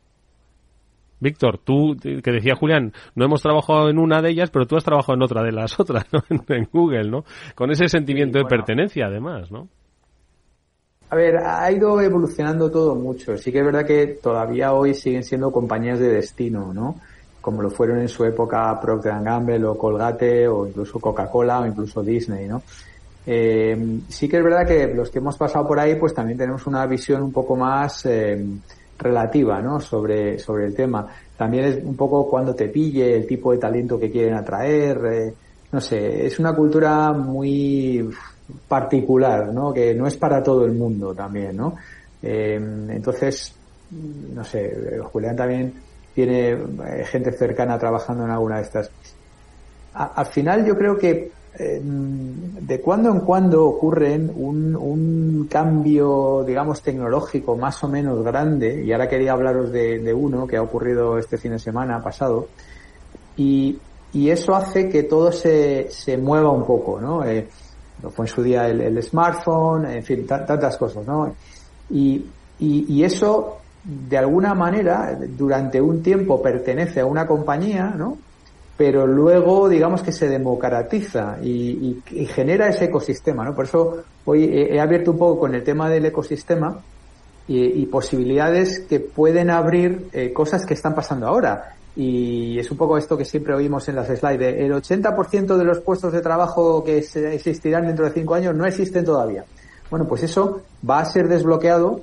Víctor, tú, que decía Julián, no hemos trabajado en una de ellas, pero tú has trabajado en otra de las otras, ¿no? en Google, ¿no? Con ese sentimiento de pertenencia, además, ¿no? A ver, ha ido evolucionando todo mucho. Sí que es verdad que todavía hoy siguen siendo compañías de destino, ¿no? Como lo fueron en su época Procter Gamble o Colgate o incluso Coca-Cola o incluso Disney, ¿no? Eh, sí que es verdad que los que hemos pasado por ahí, pues también tenemos una visión un poco más eh, relativa, ¿no? Sobre, sobre el tema. También es un poco cuando te pille, el tipo de talento que quieren atraer, eh, no sé, es una cultura muy particular, ¿no? Que no es para todo el mundo también, ¿no? Eh, entonces, no sé, Julián también tiene eh, gente cercana trabajando en alguna de estas. al final yo creo que de cuando en cuando ocurren un, cambio, digamos, tecnológico más o menos grande, y ahora quería hablaros de, uno que ha ocurrido este fin de semana pasado, y, eso hace que todo se, se mueva un poco, ¿no? Eh, fue en su día el, smartphone, en fin, tantas cosas, ¿no? Y, y, y eso, de alguna manera, durante un tiempo pertenece a una compañía, ¿no? pero luego digamos que se democratiza y, genera ese ecosistema, ¿no? Por eso hoy he, abierto un poco con el tema del ecosistema y, posibilidades que pueden abrir eh, cosas que están pasando ahora. Y es un poco esto que siempre oímos en las slides. El 80% de los puestos de trabajo que existirán dentro de cinco años no existen todavía. Bueno, pues eso va a ser desbloqueado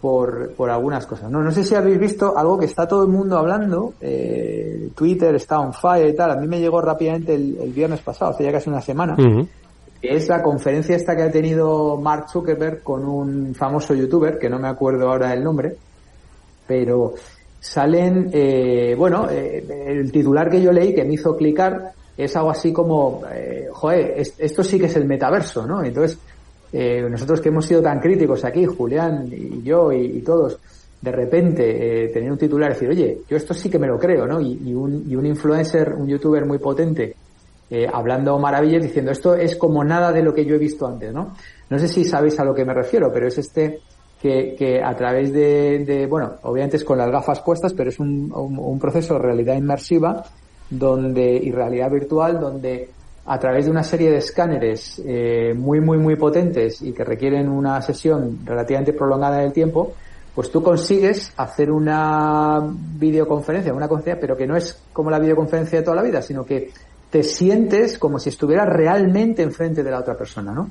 por, por algunas cosas. No, no sé si habéis visto algo que está todo el mundo hablando. Eh, Twitter está on fire y tal. A mí me llegó rápidamente el, viernes pasado, hace ya casi una semana. es la conferencia esta que ha tenido Mark Zuckerberg con un famoso youtuber, que no me acuerdo ahora el nombre, pero salen, eh, bueno, eh, el titular que yo leí que me hizo clicar es algo así como, eh, joder, esto sí que es el metaverso, ¿no? Entonces, eh, nosotros que hemos sido tan críticos aquí, Julián y yo y, todos, de repente eh, tener un titular y decir, oye, yo esto sí que me lo creo, ¿no? Y, un, y un influencer, un youtuber muy potente, hablando maravillas, diciendo, esto es como nada de lo que yo he visto antes, ¿no? No sé si sabéis a lo que me refiero, pero es este que, que a través de, de, bueno, obviamente es con las gafas puestas, pero es un, un, proceso de realidad inmersiva donde, y realidad virtual, donde a través de una serie de escáneres eh, muy, muy, muy potentes y que requieren una sesión relativamente prolongada del tiempo, pues tú consigues hacer una videoconferencia, una conferencia, pero que no es como la videoconferencia de toda la vida, sino que te sientes como si estuvieras realmente enfrente de la otra persona, ¿no?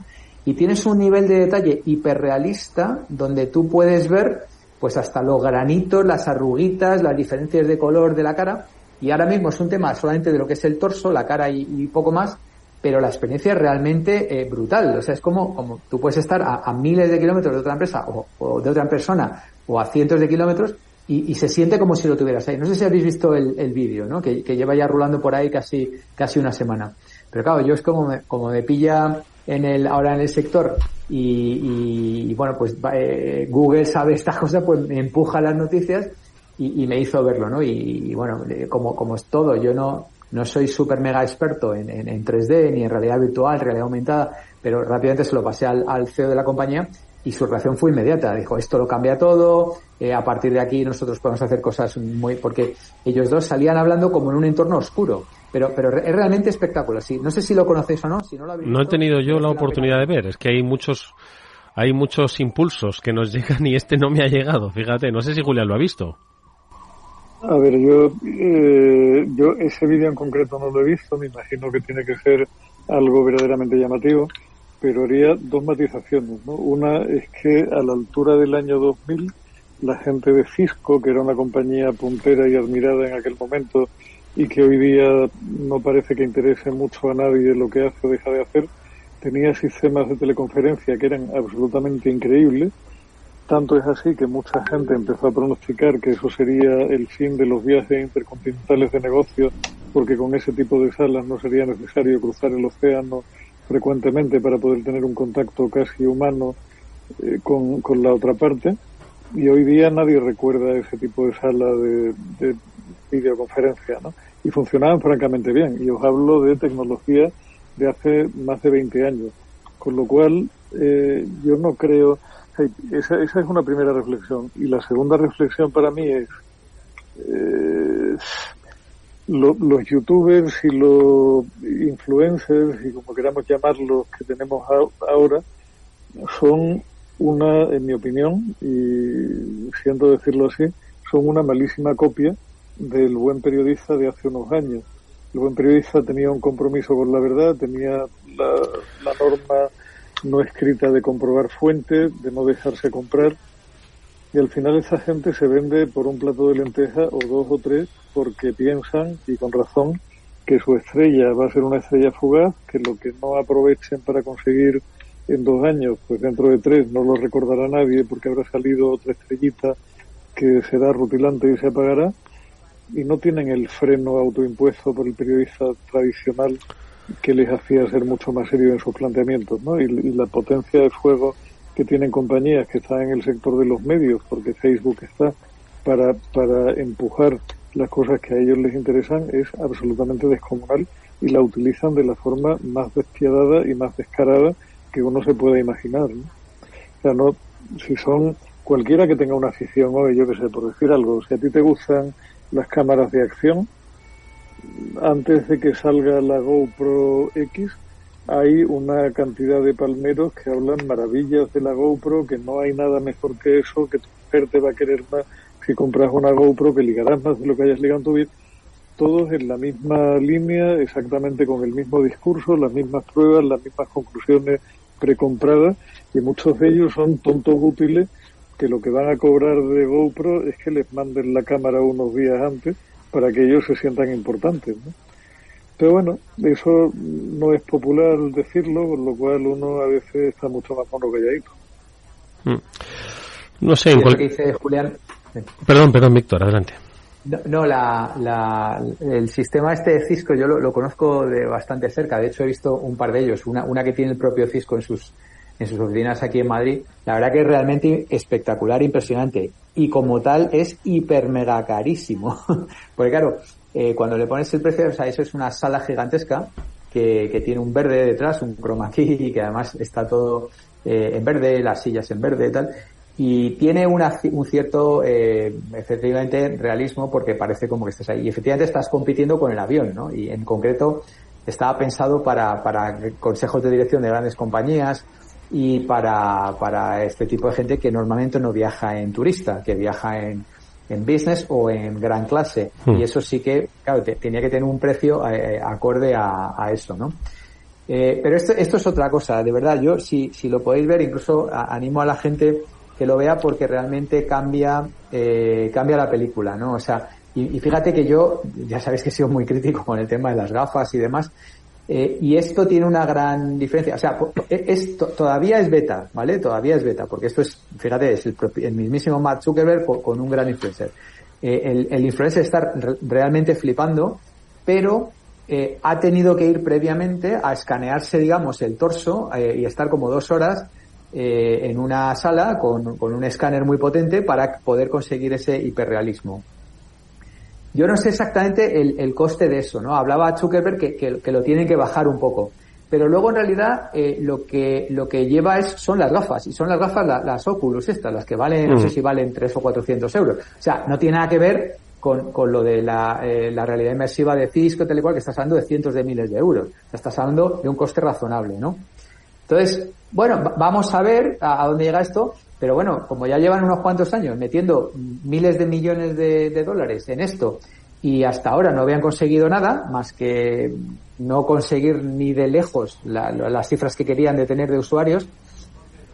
Y tienes un nivel de detalle hiperrealista donde tú puedes ver pues hasta los granitos, las arruguitas, las diferencias de color de la cara, y ahora mismo es un tema solamente de lo que es el torso, la cara y, poco más, pero la experiencia es realmente eh, brutal. O sea, es como, como tú puedes estar a, miles de kilómetros de otra empresa o, de otra persona o a cientos de kilómetros y, se siente como si lo tuvieras ahí. No sé si habéis visto el, vídeo, ¿no? Que, lleva ya rulando por ahí casi, casi una semana. Pero claro, yo es como me, como me pilla en el, ahora en el sector y, bueno, pues eh, Google sabe estas cosas, pues me empuja las noticias y, me hizo verlo, ¿no? Y, bueno, como, como es todo, yo no, no soy súper mega experto en, en, 3D ni en realidad virtual, realidad aumentada, pero rápidamente se lo pasé al, al CEO de la compañía y su reacción fue inmediata. Dijo, esto lo cambia todo, eh, a partir de aquí nosotros podemos hacer cosas muy... porque ellos dos salían hablando como en un entorno oscuro. Pero, pero es realmente espectacular. Sí, no sé si lo conocéis o no. Si no, lo no he tenido yo la oportunidad de ver. Es que hay muchos, hay muchos impulsos que nos llegan y este no me ha llegado. Fíjate, no sé si Julián lo ha visto. A ver, yo, eh, yo ese vídeo en concreto no lo he visto, me imagino que tiene que ser algo verdaderamente llamativo, pero haría dos matizaciones. ¿no? Una es que a la altura del año 2000, la gente de Cisco, que era una compañía puntera y admirada en aquel momento y que hoy día no parece que interese mucho a nadie lo que hace o deja de hacer, tenía sistemas de teleconferencia que eran absolutamente increíbles tanto es así que mucha gente empezó a pronosticar que eso sería el fin de los viajes intercontinentales de negocio, porque con ese tipo de salas no sería necesario cruzar el océano frecuentemente para poder tener un contacto casi humano eh, con, la otra parte. Y hoy día nadie recuerda ese tipo de sala de, videoconferencia, ¿no? Y funcionaban francamente bien. Y os hablo de tecnología de hace más de 20 años. Con lo cual, eh, yo no creo esa, esa, es una primera reflexión. Y la segunda reflexión para mí es, eh, los youtubers y los influencers, y como queramos llamarlos, que tenemos ahora, son una, en mi opinión, y siento decirlo así, son una malísima copia del buen periodista de hace unos años. El buen periodista tenía un compromiso con la verdad, tenía la, la norma no escrita de comprobar fuentes, de no dejarse comprar, y al final esa gente se vende por un plato de lenteja o dos o tres porque piensan, y con razón, que su estrella va a ser una estrella fugaz, que lo que no aprovechen para conseguir en dos años, pues dentro de tres no lo recordará nadie porque habrá salido otra estrellita que será rutilante y se apagará, y no tienen el freno autoimpuesto por el periodista tradicional que les hacía ser mucho más serio en sus planteamientos, ¿no? Y, la potencia de fuego que tienen compañías que están en el sector de los medios, porque Facebook está para, para empujar las cosas que a ellos les interesan, es absolutamente descomunal y la utilizan de la forma más despiadada y más descarada que uno se pueda imaginar. O sea, no, si son cualquiera que tenga una afición hoy, yo que sé, por decir algo, si a ti te gustan las cámaras de acción, antes de que salga la GoPro X, hay una cantidad de palmeros que hablan maravillas de la GoPro, que no hay nada mejor que eso, que tu mujer te va a querer más si compras una GoPro, que ligarás más de lo que hayas ligado en tu vida. Todos en la misma línea, exactamente con el mismo discurso, las mismas pruebas, las mismas conclusiones precompradas, y muchos de ellos son tontos útiles que lo que van a cobrar de GoPro es que les manden la cámara unos días antes para que ellos se sientan importantes. ¿no? Pero bueno, eso no es popular decirlo, por lo cual uno a veces está mucho más mono calladito. Mm. No sé, en cual... que dice Julián, Perdón, perdón, Víctor, adelante. No, no, la, la- el sistema este de Cisco yo lo, lo conozco de bastante cerca. De hecho, he visto un par de ellos. Una, una que tiene el propio Cisco en sus, en sus oficinas aquí en Madrid. La verdad que es realmente espectacular, impresionante. Y como tal, es hiper mega carísimo. Porque claro, eh, cuando le pones el precio, o sea, eso es una sala gigantesca que, tiene un verde detrás, un chroma key, y que además está todo eh, en verde, las sillas en verde y tal. Y tiene una, un cierto, eh, efectivamente, realismo porque parece como que estás ahí. Y efectivamente estás compitiendo con el avión, ¿no? Y en concreto estaba pensado para consejos de dirección de grandes compañías y para, para este tipo de gente que normalmente no viaja en turista, que viaja en, en business o en gran clase. Hmm. Y eso sí que, claro, te- tenía que tener un precio eh, acorde a, a eso, ¿no? Eh, pero esto, esto es otra cosa, de verdad, yo si, si lo podéis ver, incluso a- animo a la gente que lo vea porque realmente cambia, eh, cambia la película, ¿no? O sea, y, y fíjate que yo, ya sabéis que he sido muy crítico con el tema de las gafas y demás, eh, y esto tiene una gran diferencia. O sea, po- po- es, to- todavía es beta, ¿vale? Todavía es beta, porque esto es, fíjate, es el, el mismísimo Mark Zuckerberg con, un gran influencer. Eh, el, influencer está re- realmente flipando, pero eh, ha tenido que ir previamente a escanearse, digamos, el torso y estar como dos horas en una sala con un escáner muy potente para poder conseguir ese hiperrealismo. Yo no sé exactamente el, el coste de eso, ¿no? Hablaba Zuckerberg que, que, que lo tienen que bajar un poco. Pero luego en realidad eh, lo que lo que lleva es son las gafas y son las gafas la- las Oculus estas las que valen no Mm. sé si valen 3 o 400 euros o sea no tiene nada que ver con, con lo de la, eh, la realidad inmersiva de Cisco tal y cual que estás hablando de cientos de miles de euros estás hablando de un coste razonable no entonces bueno va- vamos a ver a, a dónde llega esto pero bueno como ya llevan unos cuantos años metiendo miles de millones de, de dólares en esto y hasta ahora no habían conseguido nada más que no conseguir ni de lejos la- la- las cifras que querían de tener de usuarios.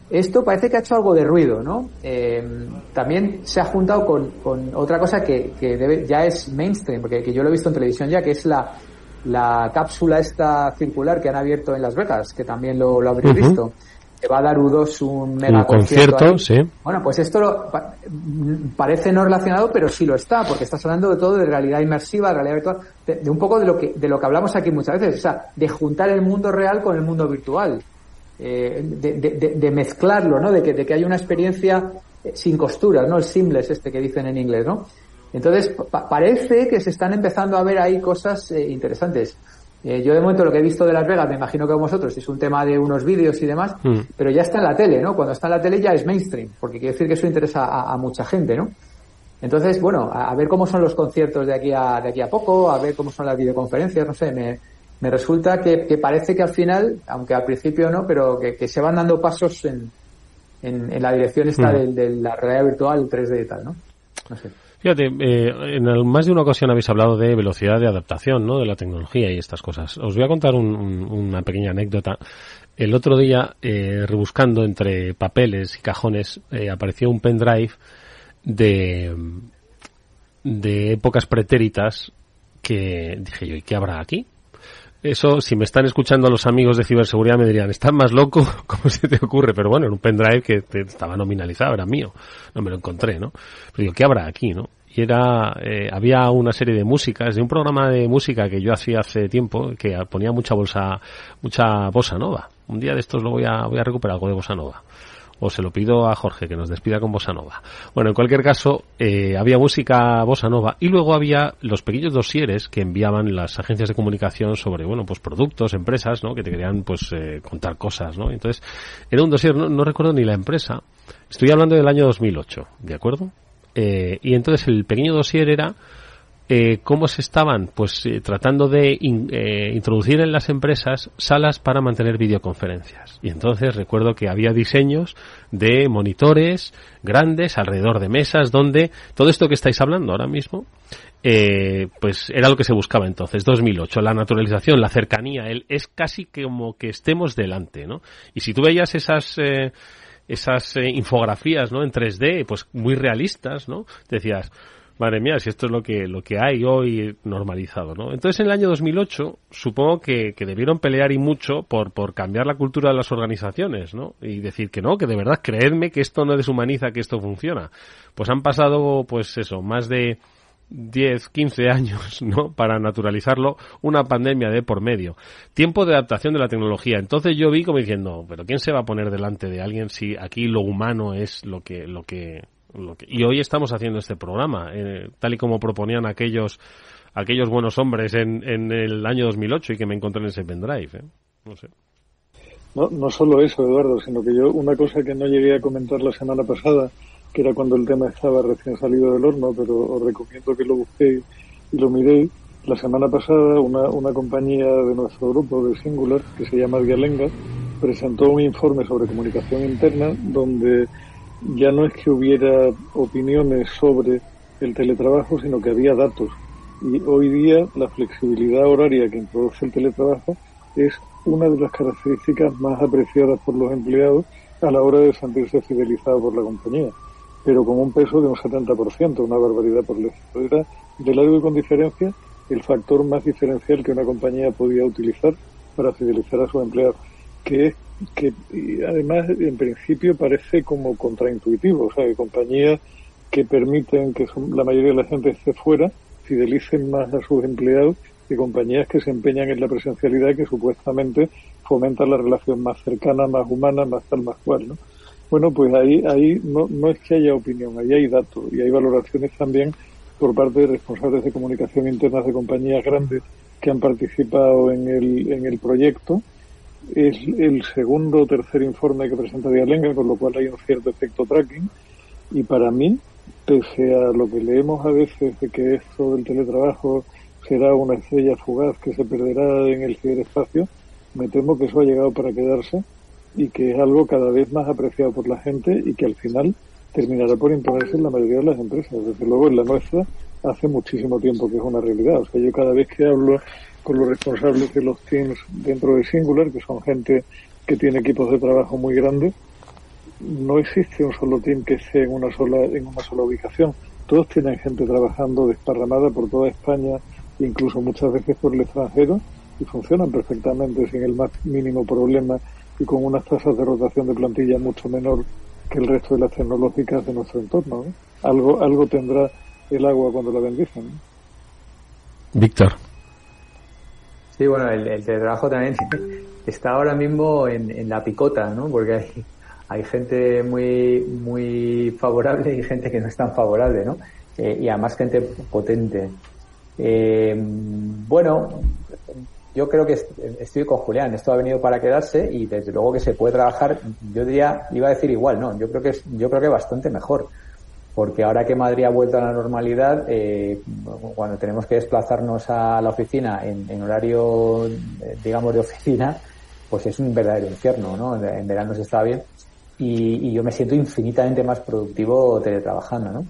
Esto parece que ha hecho algo de ruido, ¿no? Eh, también se ha juntado con, con otra cosa que, que debe- ya es mainstream, porque que yo lo he visto en televisión ya, que es la, la cápsula esta circular que han abierto en Las Vegas, que también lo, lo habréis visto. Que va a dar U2 un mega Un concierto, sí. Bueno, pues esto lo- pa- parece no relacionado, pero sí lo está, porque estás hablando de todo de realidad inmersiva, realidad virtual, de, de un poco de lo que de lo que hablamos aquí muchas veces, o sea, de juntar el mundo real con el mundo virtual, eh, de, de- de- de mezclarlo, ¿no? De que, de que haya una experiencia eh, sin costuras, ¿no? El seamless este que dicen en inglés, ¿no? Entonces, pa- parece que se están empezando a ver ahí cosas eh, interesantes. Eh, yo de momento lo que he visto de Las Vegas, me imagino que vosotros, es un tema de unos vídeos y demás, Mm. pero ya está en la tele, ¿no? Cuando está en la tele ya es mainstream, porque quiere decir que eso interesa a, a mucha gente, ¿no? Entonces, bueno, a, a ver cómo son los conciertos de aquí a, de aquí a poco, a ver cómo son las videoconferencias, no sé, me, me resulta que, que parece que al final, aunque al principio no, pero que, que se van dando pasos en, en, la dirección esta mm. de, la realidad virtual 3D y tal, ¿no? No sé. Fíjate, eh, en más de una ocasión habéis hablado de velocidad de adaptación, ¿no? De la tecnología y estas cosas. Os voy a contar una pequeña anécdota. El otro día, eh, rebuscando entre papeles y cajones, eh, apareció un pendrive de, de épocas pretéritas que dije yo, ¿y qué habrá aquí? Eso, si me están escuchando los amigos de ciberseguridad me dirían, ¿estás más loco? ¿Cómo se te ocurre? Pero bueno, era un pendrive que estaba nominalizado, era mío. No me lo encontré, ¿no? Pero digo, ¿qué habrá aquí, no? Y era, eh, había una serie de músicas, de un programa de música que yo hacía hace tiempo, que ponía mucha bolsa, mucha bossa nova. Un día de estos lo voy a, voy a recuperar algo de bossa nova o se lo pido a Jorge que nos despida con Bossa Nova. Bueno, en cualquier caso, eh, había música Bossa Nova y luego había los pequeños dosieres que enviaban las agencias de comunicación sobre, bueno, pues productos, empresas, ¿no? Que te querían, pues, eh, contar cosas, ¿no? Entonces, era un dosier, no, recuerdo ni la empresa. Estoy hablando del año 2008, ¿de acuerdo? Eh, y entonces el pequeño dosier era eh, cómo se estaban pues eh, tratando de eh, introducir en las empresas salas para mantener videoconferencias. Y entonces recuerdo que había diseños de monitores grandes alrededor de mesas donde todo esto que estáis hablando ahora mismo pues era lo que se buscaba entonces, 2008, la naturalización, la cercanía, el, es casi como que estemos delante, ¿no? Y si tú veías esas esas infografías, ¿no? En 3D, pues muy realistas, ¿no? Decías, Madre mía, si esto es lo que, lo que hay hoy normalizado, ¿no? Entonces, en el año 2008, supongo que, que debieron pelear y mucho por, por cambiar la cultura de las organizaciones, ¿no? Y decir que no, que de verdad, creedme que esto no deshumaniza, que esto funciona. Pues han pasado, pues eso, más de 10, 15 años, ¿no? Para naturalizarlo, una pandemia de por medio. Tiempo de adaptación de la tecnología. Entonces yo vi como diciendo, pero ¿quién se va a poner delante de alguien si aquí lo humano es lo que, lo que, y hoy estamos haciendo este programa, eh, tal y como proponían aquellos aquellos buenos hombres en, en el año 2008 y que me encontré en ese pendrive. ¿eh? No sé. No, no solo eso, Eduardo, sino que yo una cosa que no llegué a comentar la semana pasada, que era cuando el tema estaba recién salido del horno, pero os recomiendo que lo busquéis y lo miréis. La semana pasada una, una compañía de nuestro grupo de Singular, que se llama Dialenga, presentó un informe sobre comunicación interna donde ya no es que hubiera opiniones sobre el teletrabajo, sino que había datos. Y hoy día la flexibilidad horaria que introduce el teletrabajo es una de las características más apreciadas por los empleados a la hora de sentirse fidelizados por la compañía, pero con un peso de un 70%, una barbaridad por lejos. Era de largo y con diferencia el factor más diferencial que una compañía podía utilizar para fidelizar a sus empleados, que es que además en principio parece como contraintuitivo, o sea, que compañías que permiten que la mayoría de la gente esté fuera fidelicen más a sus empleados que compañías que se empeñan en la presencialidad que supuestamente fomentan la relación más cercana, más humana, más tal, más cual, ¿no? Bueno, pues ahí, ahí no, no es que haya opinión, ahí hay datos y hay valoraciones también por parte de responsables de comunicación internas de compañías grandes que han participado en el, en el proyecto es el segundo o tercer informe que presenta Dialenga, con lo cual hay un cierto efecto tracking. Y para mí, pese a lo que leemos a veces de que esto del teletrabajo será una estrella fugaz que se perderá en el ciberespacio, me temo que eso ha llegado para quedarse y que es algo cada vez más apreciado por la gente y que al final terminará por imponerse en la mayoría de las empresas. Desde luego en la nuestra hace muchísimo tiempo que es una realidad. O sea, yo cada vez que hablo con los responsables de los teams dentro de Singular, que son gente que tiene equipos de trabajo muy grandes, no existe un solo team que esté en una sola, en una sola ubicación. Todos tienen gente trabajando desparramada por toda España, incluso muchas veces por el extranjero, y funcionan perfectamente sin el más mínimo problema y con unas tasas de rotación de plantilla mucho menor que el resto de las tecnológicas de nuestro entorno. Algo, algo tendrá el agua cuando la bendicen. Víctor. Sí, bueno, el, el teletrabajo también está ahora mismo en, la picota, ¿no? Porque hay, hay gente muy, muy favorable y gente que no es tan favorable, ¿no? Eh, y además gente potente. Eh, bueno, yo creo que estoy con Julián, esto ha venido para quedarse y desde luego que se puede trabajar, yo diría, iba a decir igual, no, yo creo que yo creo que bastante mejor porque ahora que Madrid ha vuelto a la normalidad, eh, cuando tenemos que desplazarnos a la oficina en, horario, eh, digamos, de oficina, pues es un verdadero infierno, ¿no? En verano se está bien, y, yo me siento infinitamente más productivo teletrabajando, ¿no?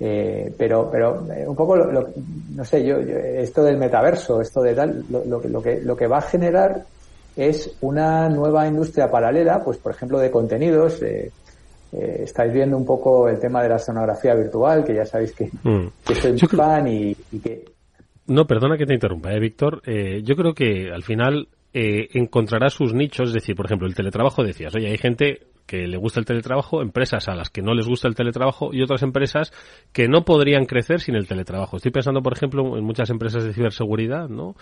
Eh, pero, pero eh, un poco, lo, no sé, yo, esto del metaverso, esto de tal, lo, lo, que, lo que va a generar es una nueva industria paralela, pues por ejemplo de contenidos. Eh, eh, estáis viendo un poco el tema de la sonografía virtual, que ya sabéis que, mm. soy fan y, que... No, perdona que te interrumpa, ¿eh, Víctor. Eh, yo creo que al final eh, encontrará sus nichos, es decir, por ejemplo, el teletrabajo decías, oye, hay gente que le gusta el teletrabajo, empresas a las que no les gusta el teletrabajo y otras empresas que no podrían crecer sin el teletrabajo. Estoy pensando, por ejemplo, en muchas empresas de ciberseguridad, ¿no?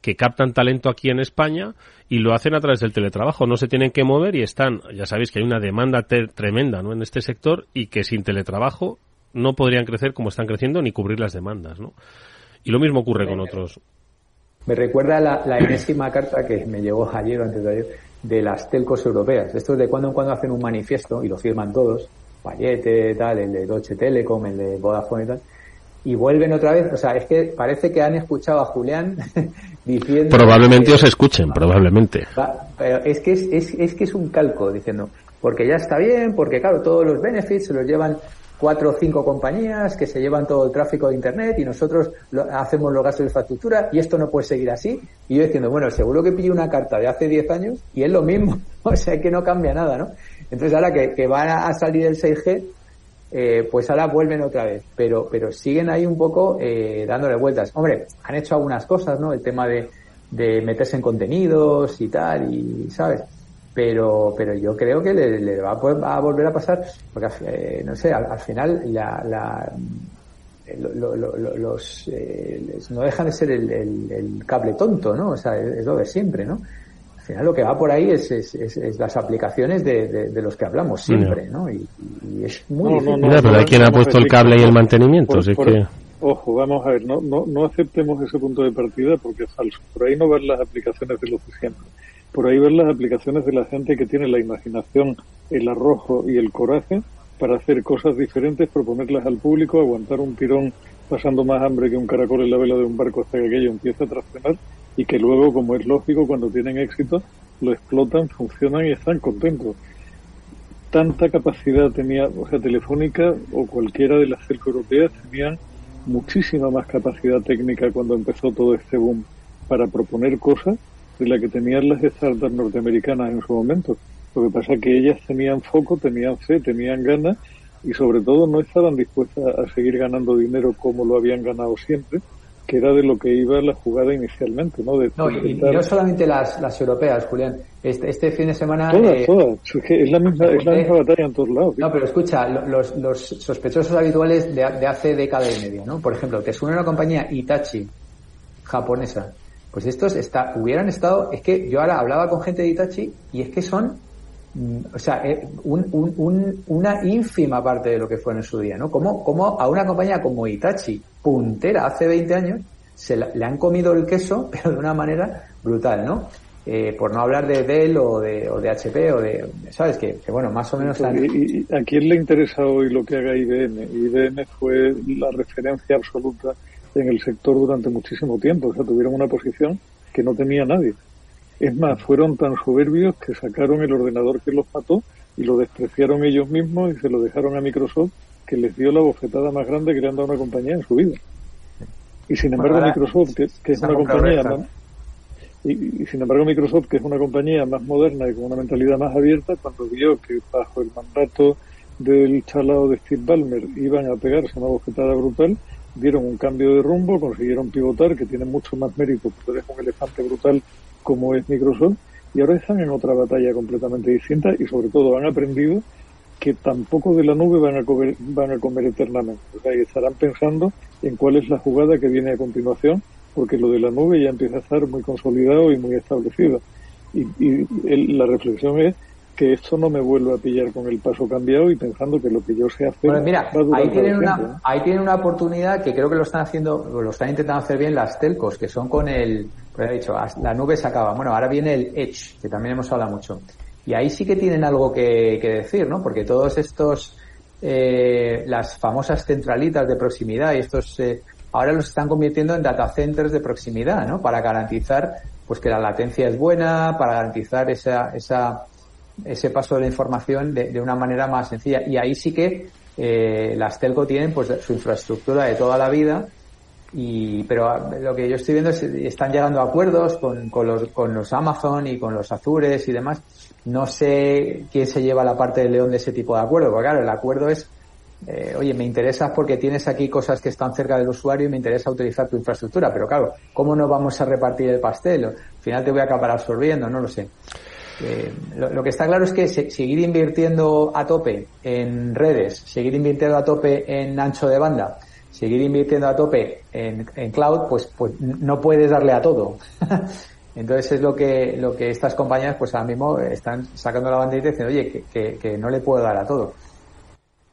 Que captan talento aquí en España y lo hacen a través del teletrabajo. No se tienen que mover y están, ya sabéis que hay una demanda tremenda, ¿no? En este sector y que sin teletrabajo no podrían crecer como están creciendo ni cubrir las demandas, ¿no? Y lo mismo ocurre con otros. Me recuerda la, la enésima carta que me llegó ayer o antes de ayer de las telcos europeas. Esto es de cuando en cuando hacen un manifiesto y lo firman todos, Payete, tal, el de Deutsche Telekom, el de Vodafone y tal, y vuelven otra vez, o sea, es que parece que han escuchado a Julián diciendo... Probablemente os escuchen, probablemente. Pero es que es, es, es que es un calco diciendo, porque ya está bien, porque claro, todos los benefits se los llevan cuatro o cinco compañías que se llevan todo el tráfico de Internet y nosotros hacemos los gastos de infraestructura y esto no puede seguir así. Y yo diciendo, bueno, seguro que pillé una carta de hace 10 años y es lo mismo, o sea que no cambia nada, ¿no? Entonces ahora que, que van a salir el 6G, eh, pues ahora vuelven otra vez, pero, pero siguen ahí un poco eh, dándole vueltas. Hombre, han hecho algunas cosas, ¿no? El tema de, de meterse en contenidos y tal, y, ¿sabes? pero pero yo creo que le, va a, volver a pasar porque eh, no sé al, final la, la los eh, no dejan de ser el, cable tonto no o sea es, lo de siempre no final lo que va por ahí es, es, las aplicaciones de, los que hablamos siempre no, Y, es muy difícil. pero hay quien ha puesto el cable y el mantenimiento que Ojo, vamos a ver, no, no, no aceptemos ese punto de partida porque es falso. Por ahí no van las aplicaciones de los siempre por ahí ver las aplicaciones de la gente que tiene la imaginación, el arrojo y el coraje para hacer cosas diferentes, proponerlas al público, aguantar un tirón pasando más hambre que un caracol en la vela de un barco hasta que aquello empiece a trascender y que luego, como es lógico, cuando tienen éxito, lo explotan, funcionan y están contentos. Tanta capacidad tenía, o sea, Telefónica o cualquiera de las cercos europeas tenían muchísima más capacidad técnica cuando empezó todo este boom para proponer cosas de la que tenían las startups norteamericanas en su momento. Lo que pasa es que ellas tenían foco, tenían fe, tenían ganas y sobre todo no estaban dispuestas a seguir ganando dinero como lo habían ganado siempre, que era de lo que iba la jugada inicialmente, ¿no? no, y, no solamente las, las europeas, Julián. Este, este fin de semana... Todas, eh, todas. Es, la misma, es la misma batalla en todos lados. No, pero escucha, los, los sospechosos habituales de, de hace década y media, ¿no? Por ejemplo, te suena una compañía Itachi, japonesa, pues estos está, hubieran estado, es que yo ahora hablaba con gente de Itachi y es que son, o sea, eh, una ínfima parte de lo que fue en su día, ¿no? Como, como a una compañía como Itachi, puntera hace 20 años, se le han comido el queso, pero de una manera brutal, ¿no? Eh, por no hablar de Dell o de, o de HP o de, ¿sabes? Que, bueno, más o menos... ¿Y, ¿A quién le interesa hoy lo que haga IBM? IBM fue la referencia absoluta en el sector durante muchísimo tiempo. O sea, tuvieron una posición que no tenía nadie. Es más, fueron tan soberbios que sacaron el ordenador que los mató y lo despreciaron ellos mismos y se lo dejaron a Microsoft, que les dio la bofetada más grande que le han dado a una compañía en su vida. Y sin embargo, Microsoft, que, es una compañía más, y, sin embargo Microsoft, que es una compañía más moderna y con una mentalidad más abierta, cuando vio que bajo el mandato del chalao de Steve Ballmer iban a pegarse una bofetada brutal, dieron un cambio de rumbo, consiguieron pivotar, que tiene mucho más mérito porque es un elefante brutal como es Microsoft, y ahora están en otra batalla completamente distinta y sobre todo han aprendido que tampoco de la nube van a comer, van a comer eternamente. O sea, que estarán pensando en cuál es la jugada que viene a continuación, porque lo de la nube ya empieza a estar muy consolidado y muy establecido. Y, y la reflexión es que esto no me vuelva a pillar con el paso cambiado y pensando que lo que yo sé hacer. Bueno, mira, ahí tienen, una, ahí tienen una oportunidad que creo que lo están haciendo, lo están intentando hacer bien las telcos, que son con el, pues he dicho, la nube se acaba. Bueno, ahora viene el Edge, que también hemos hablado mucho. Y ahí sí que tienen algo que, decir, ¿no? Porque todos estos, eh, las famosas centralitas de proximidad y estos, eh, ahora los están convirtiendo en data centers de proximidad, ¿no? Para garantizar, pues que la latencia es buena, para garantizar esa, esa, ese paso de la información de, de una manera más sencilla. Y ahí sí que eh, las telco tienen pues su infraestructura de toda la vida y pero lo que yo estoy viendo es están llegando a acuerdos con, con, los, con los Amazon y con los Azures y demás. No sé quién se lleva la parte del león de ese tipo de acuerdo, porque claro, el acuerdo es eh, oye, me interesa porque tienes aquí cosas que están cerca del usuario y me interesa utilizar tu infraestructura, pero claro, ¿cómo no vamos a repartir el pastel? Al final te voy a acabar absorbiendo, no lo sé. Eh, lo, lo, que está claro es que se, seguir invirtiendo a tope en redes, seguir invirtiendo a tope en ancho de banda, seguir invirtiendo a tope en, en cloud, pues, pues no puedes darle a todo. Entonces es lo que, lo que estas compañías pues ahora mismo están sacando la bandera y diciendo, oye, que, que, que no le puedo dar a todo.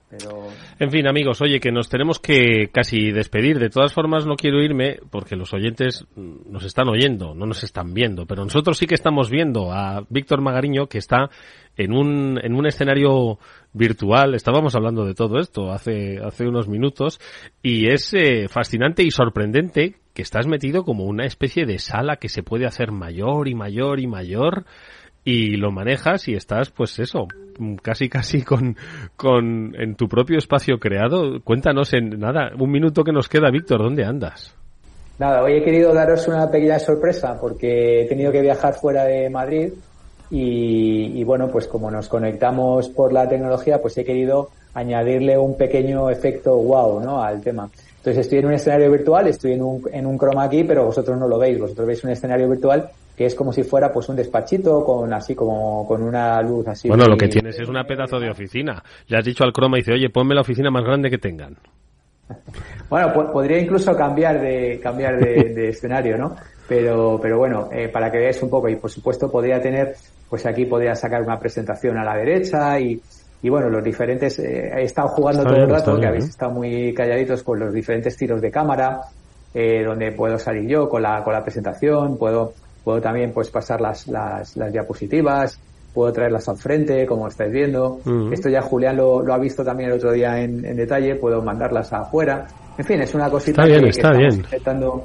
Pero... En fin, amigos, oye, que nos tenemos que casi despedir. De todas formas, no quiero irme porque los oyentes nos están oyendo, no nos están viendo. Pero nosotros sí que estamos viendo a Víctor Magariño que está en un, en un escenario virtual. Estábamos hablando de todo esto hace, hace unos minutos y es eh, fascinante y sorprendente que estás metido como una especie de sala que se puede hacer mayor y mayor y mayor y lo manejas y estás, pues eso, casi casi con, con en tu propio espacio creado. Cuéntanos en nada, un minuto que nos queda, Víctor, ¿dónde andas? Nada, hoy he querido daros una pequeña sorpresa porque he tenido que viajar fuera de Madrid y, y bueno, pues como nos conectamos por la tecnología, pues he querido añadirle un pequeño efecto wow, ¿no? Al tema. Entonces estoy en un escenario virtual, estoy en un, en un chroma aquí, pero vosotros no lo veis, vosotros veis un escenario virtual que es como si fuera pues un despachito con así como con una luz así. Bueno, lo que tienes es una pedazo de oficina. Le has dicho al croma y dice, oye, ponme la oficina más grande que tengan. Bueno, podría incluso cambiar de cambiar de, de escenario, ¿no? Pero pero bueno, eh, para que veáis un poco y por supuesto podría tener, pues aquí podría sacar una presentación a la derecha y y bueno, los diferentes, eh, he estado jugando está todo bien, el rato, que habéis ¿eh? estado muy calladitos con los diferentes tiros de cámara, eh, donde puedo salir yo con la, con la presentación, puedo Puedo también pues pasar las, las, las diapositivas, puedo traerlas al frente, como estáis viendo. Uh -huh. Esto ya Julián lo, lo, ha visto también el otro día en, en, detalle, puedo mandarlas afuera. En fin, es una cosita está bien, que, está que bien. estamos intentando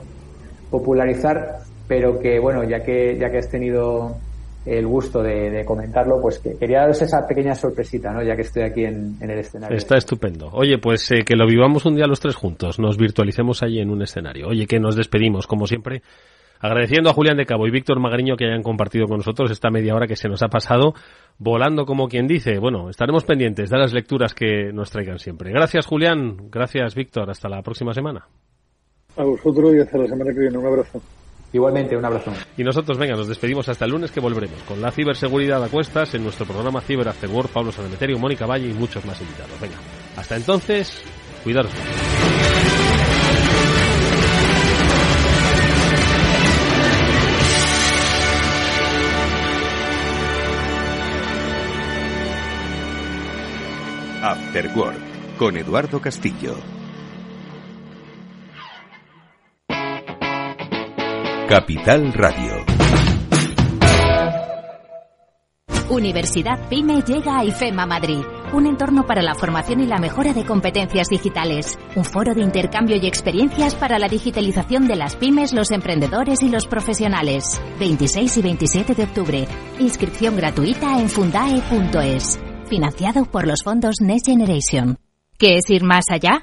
popularizar, pero que bueno, ya que, ya que has tenido el gusto de, comentarlo, pues que quería daros esa pequeña sorpresita, ¿no? Ya que estoy aquí en, en el escenario. Está estupendo. Oye, pues eh, que lo vivamos un día los tres juntos, nos virtualicemos allí en un escenario. Oye, que nos despedimos, como siempre, agradeciendo a Julián de Cabo y Víctor Magariño que hayan compartido con nosotros esta media hora que se nos ha pasado volando como quien dice. Bueno, estaremos pendientes de las lecturas que nos traigan siempre. Gracias Julián, gracias Víctor, hasta la próxima semana. A vosotros y hasta la semana que viene. Un abrazo. Igualmente, un abrazo. Y nosotros, venga, nos despedimos hasta el lunes que volveremos con la ciberseguridad a cuestas en nuestro programa Ciber After Work, Pablo Sanemeterio, Mónica Valle y muchos más invitados. Venga, hasta entonces, cuidaros. After Work con Eduardo Castillo. Capital Radio. Universidad PyME llega a IFEMA Madrid, un entorno para la formación y la mejora de competencias digitales, un foro de intercambio y experiencias para la digitalización de las pymes, los emprendedores y los profesionales. 26 y 27 de octubre. Inscripción gratuita en fundae.es financiado por los fondos Next Generation. ¿Qué es ir más allá?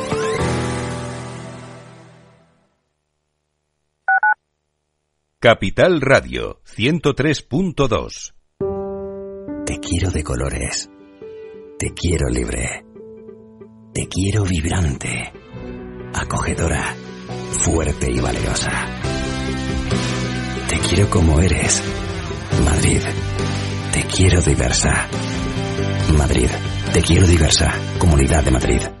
Capital Radio 103.2 Te quiero de colores. Te quiero libre. Te quiero vibrante. Acogedora. Fuerte y valerosa. Te quiero como eres. Madrid. Te quiero diversa. Madrid. Te quiero diversa. Comunidad de Madrid.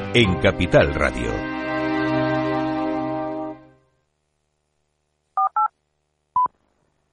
en Capital Radio.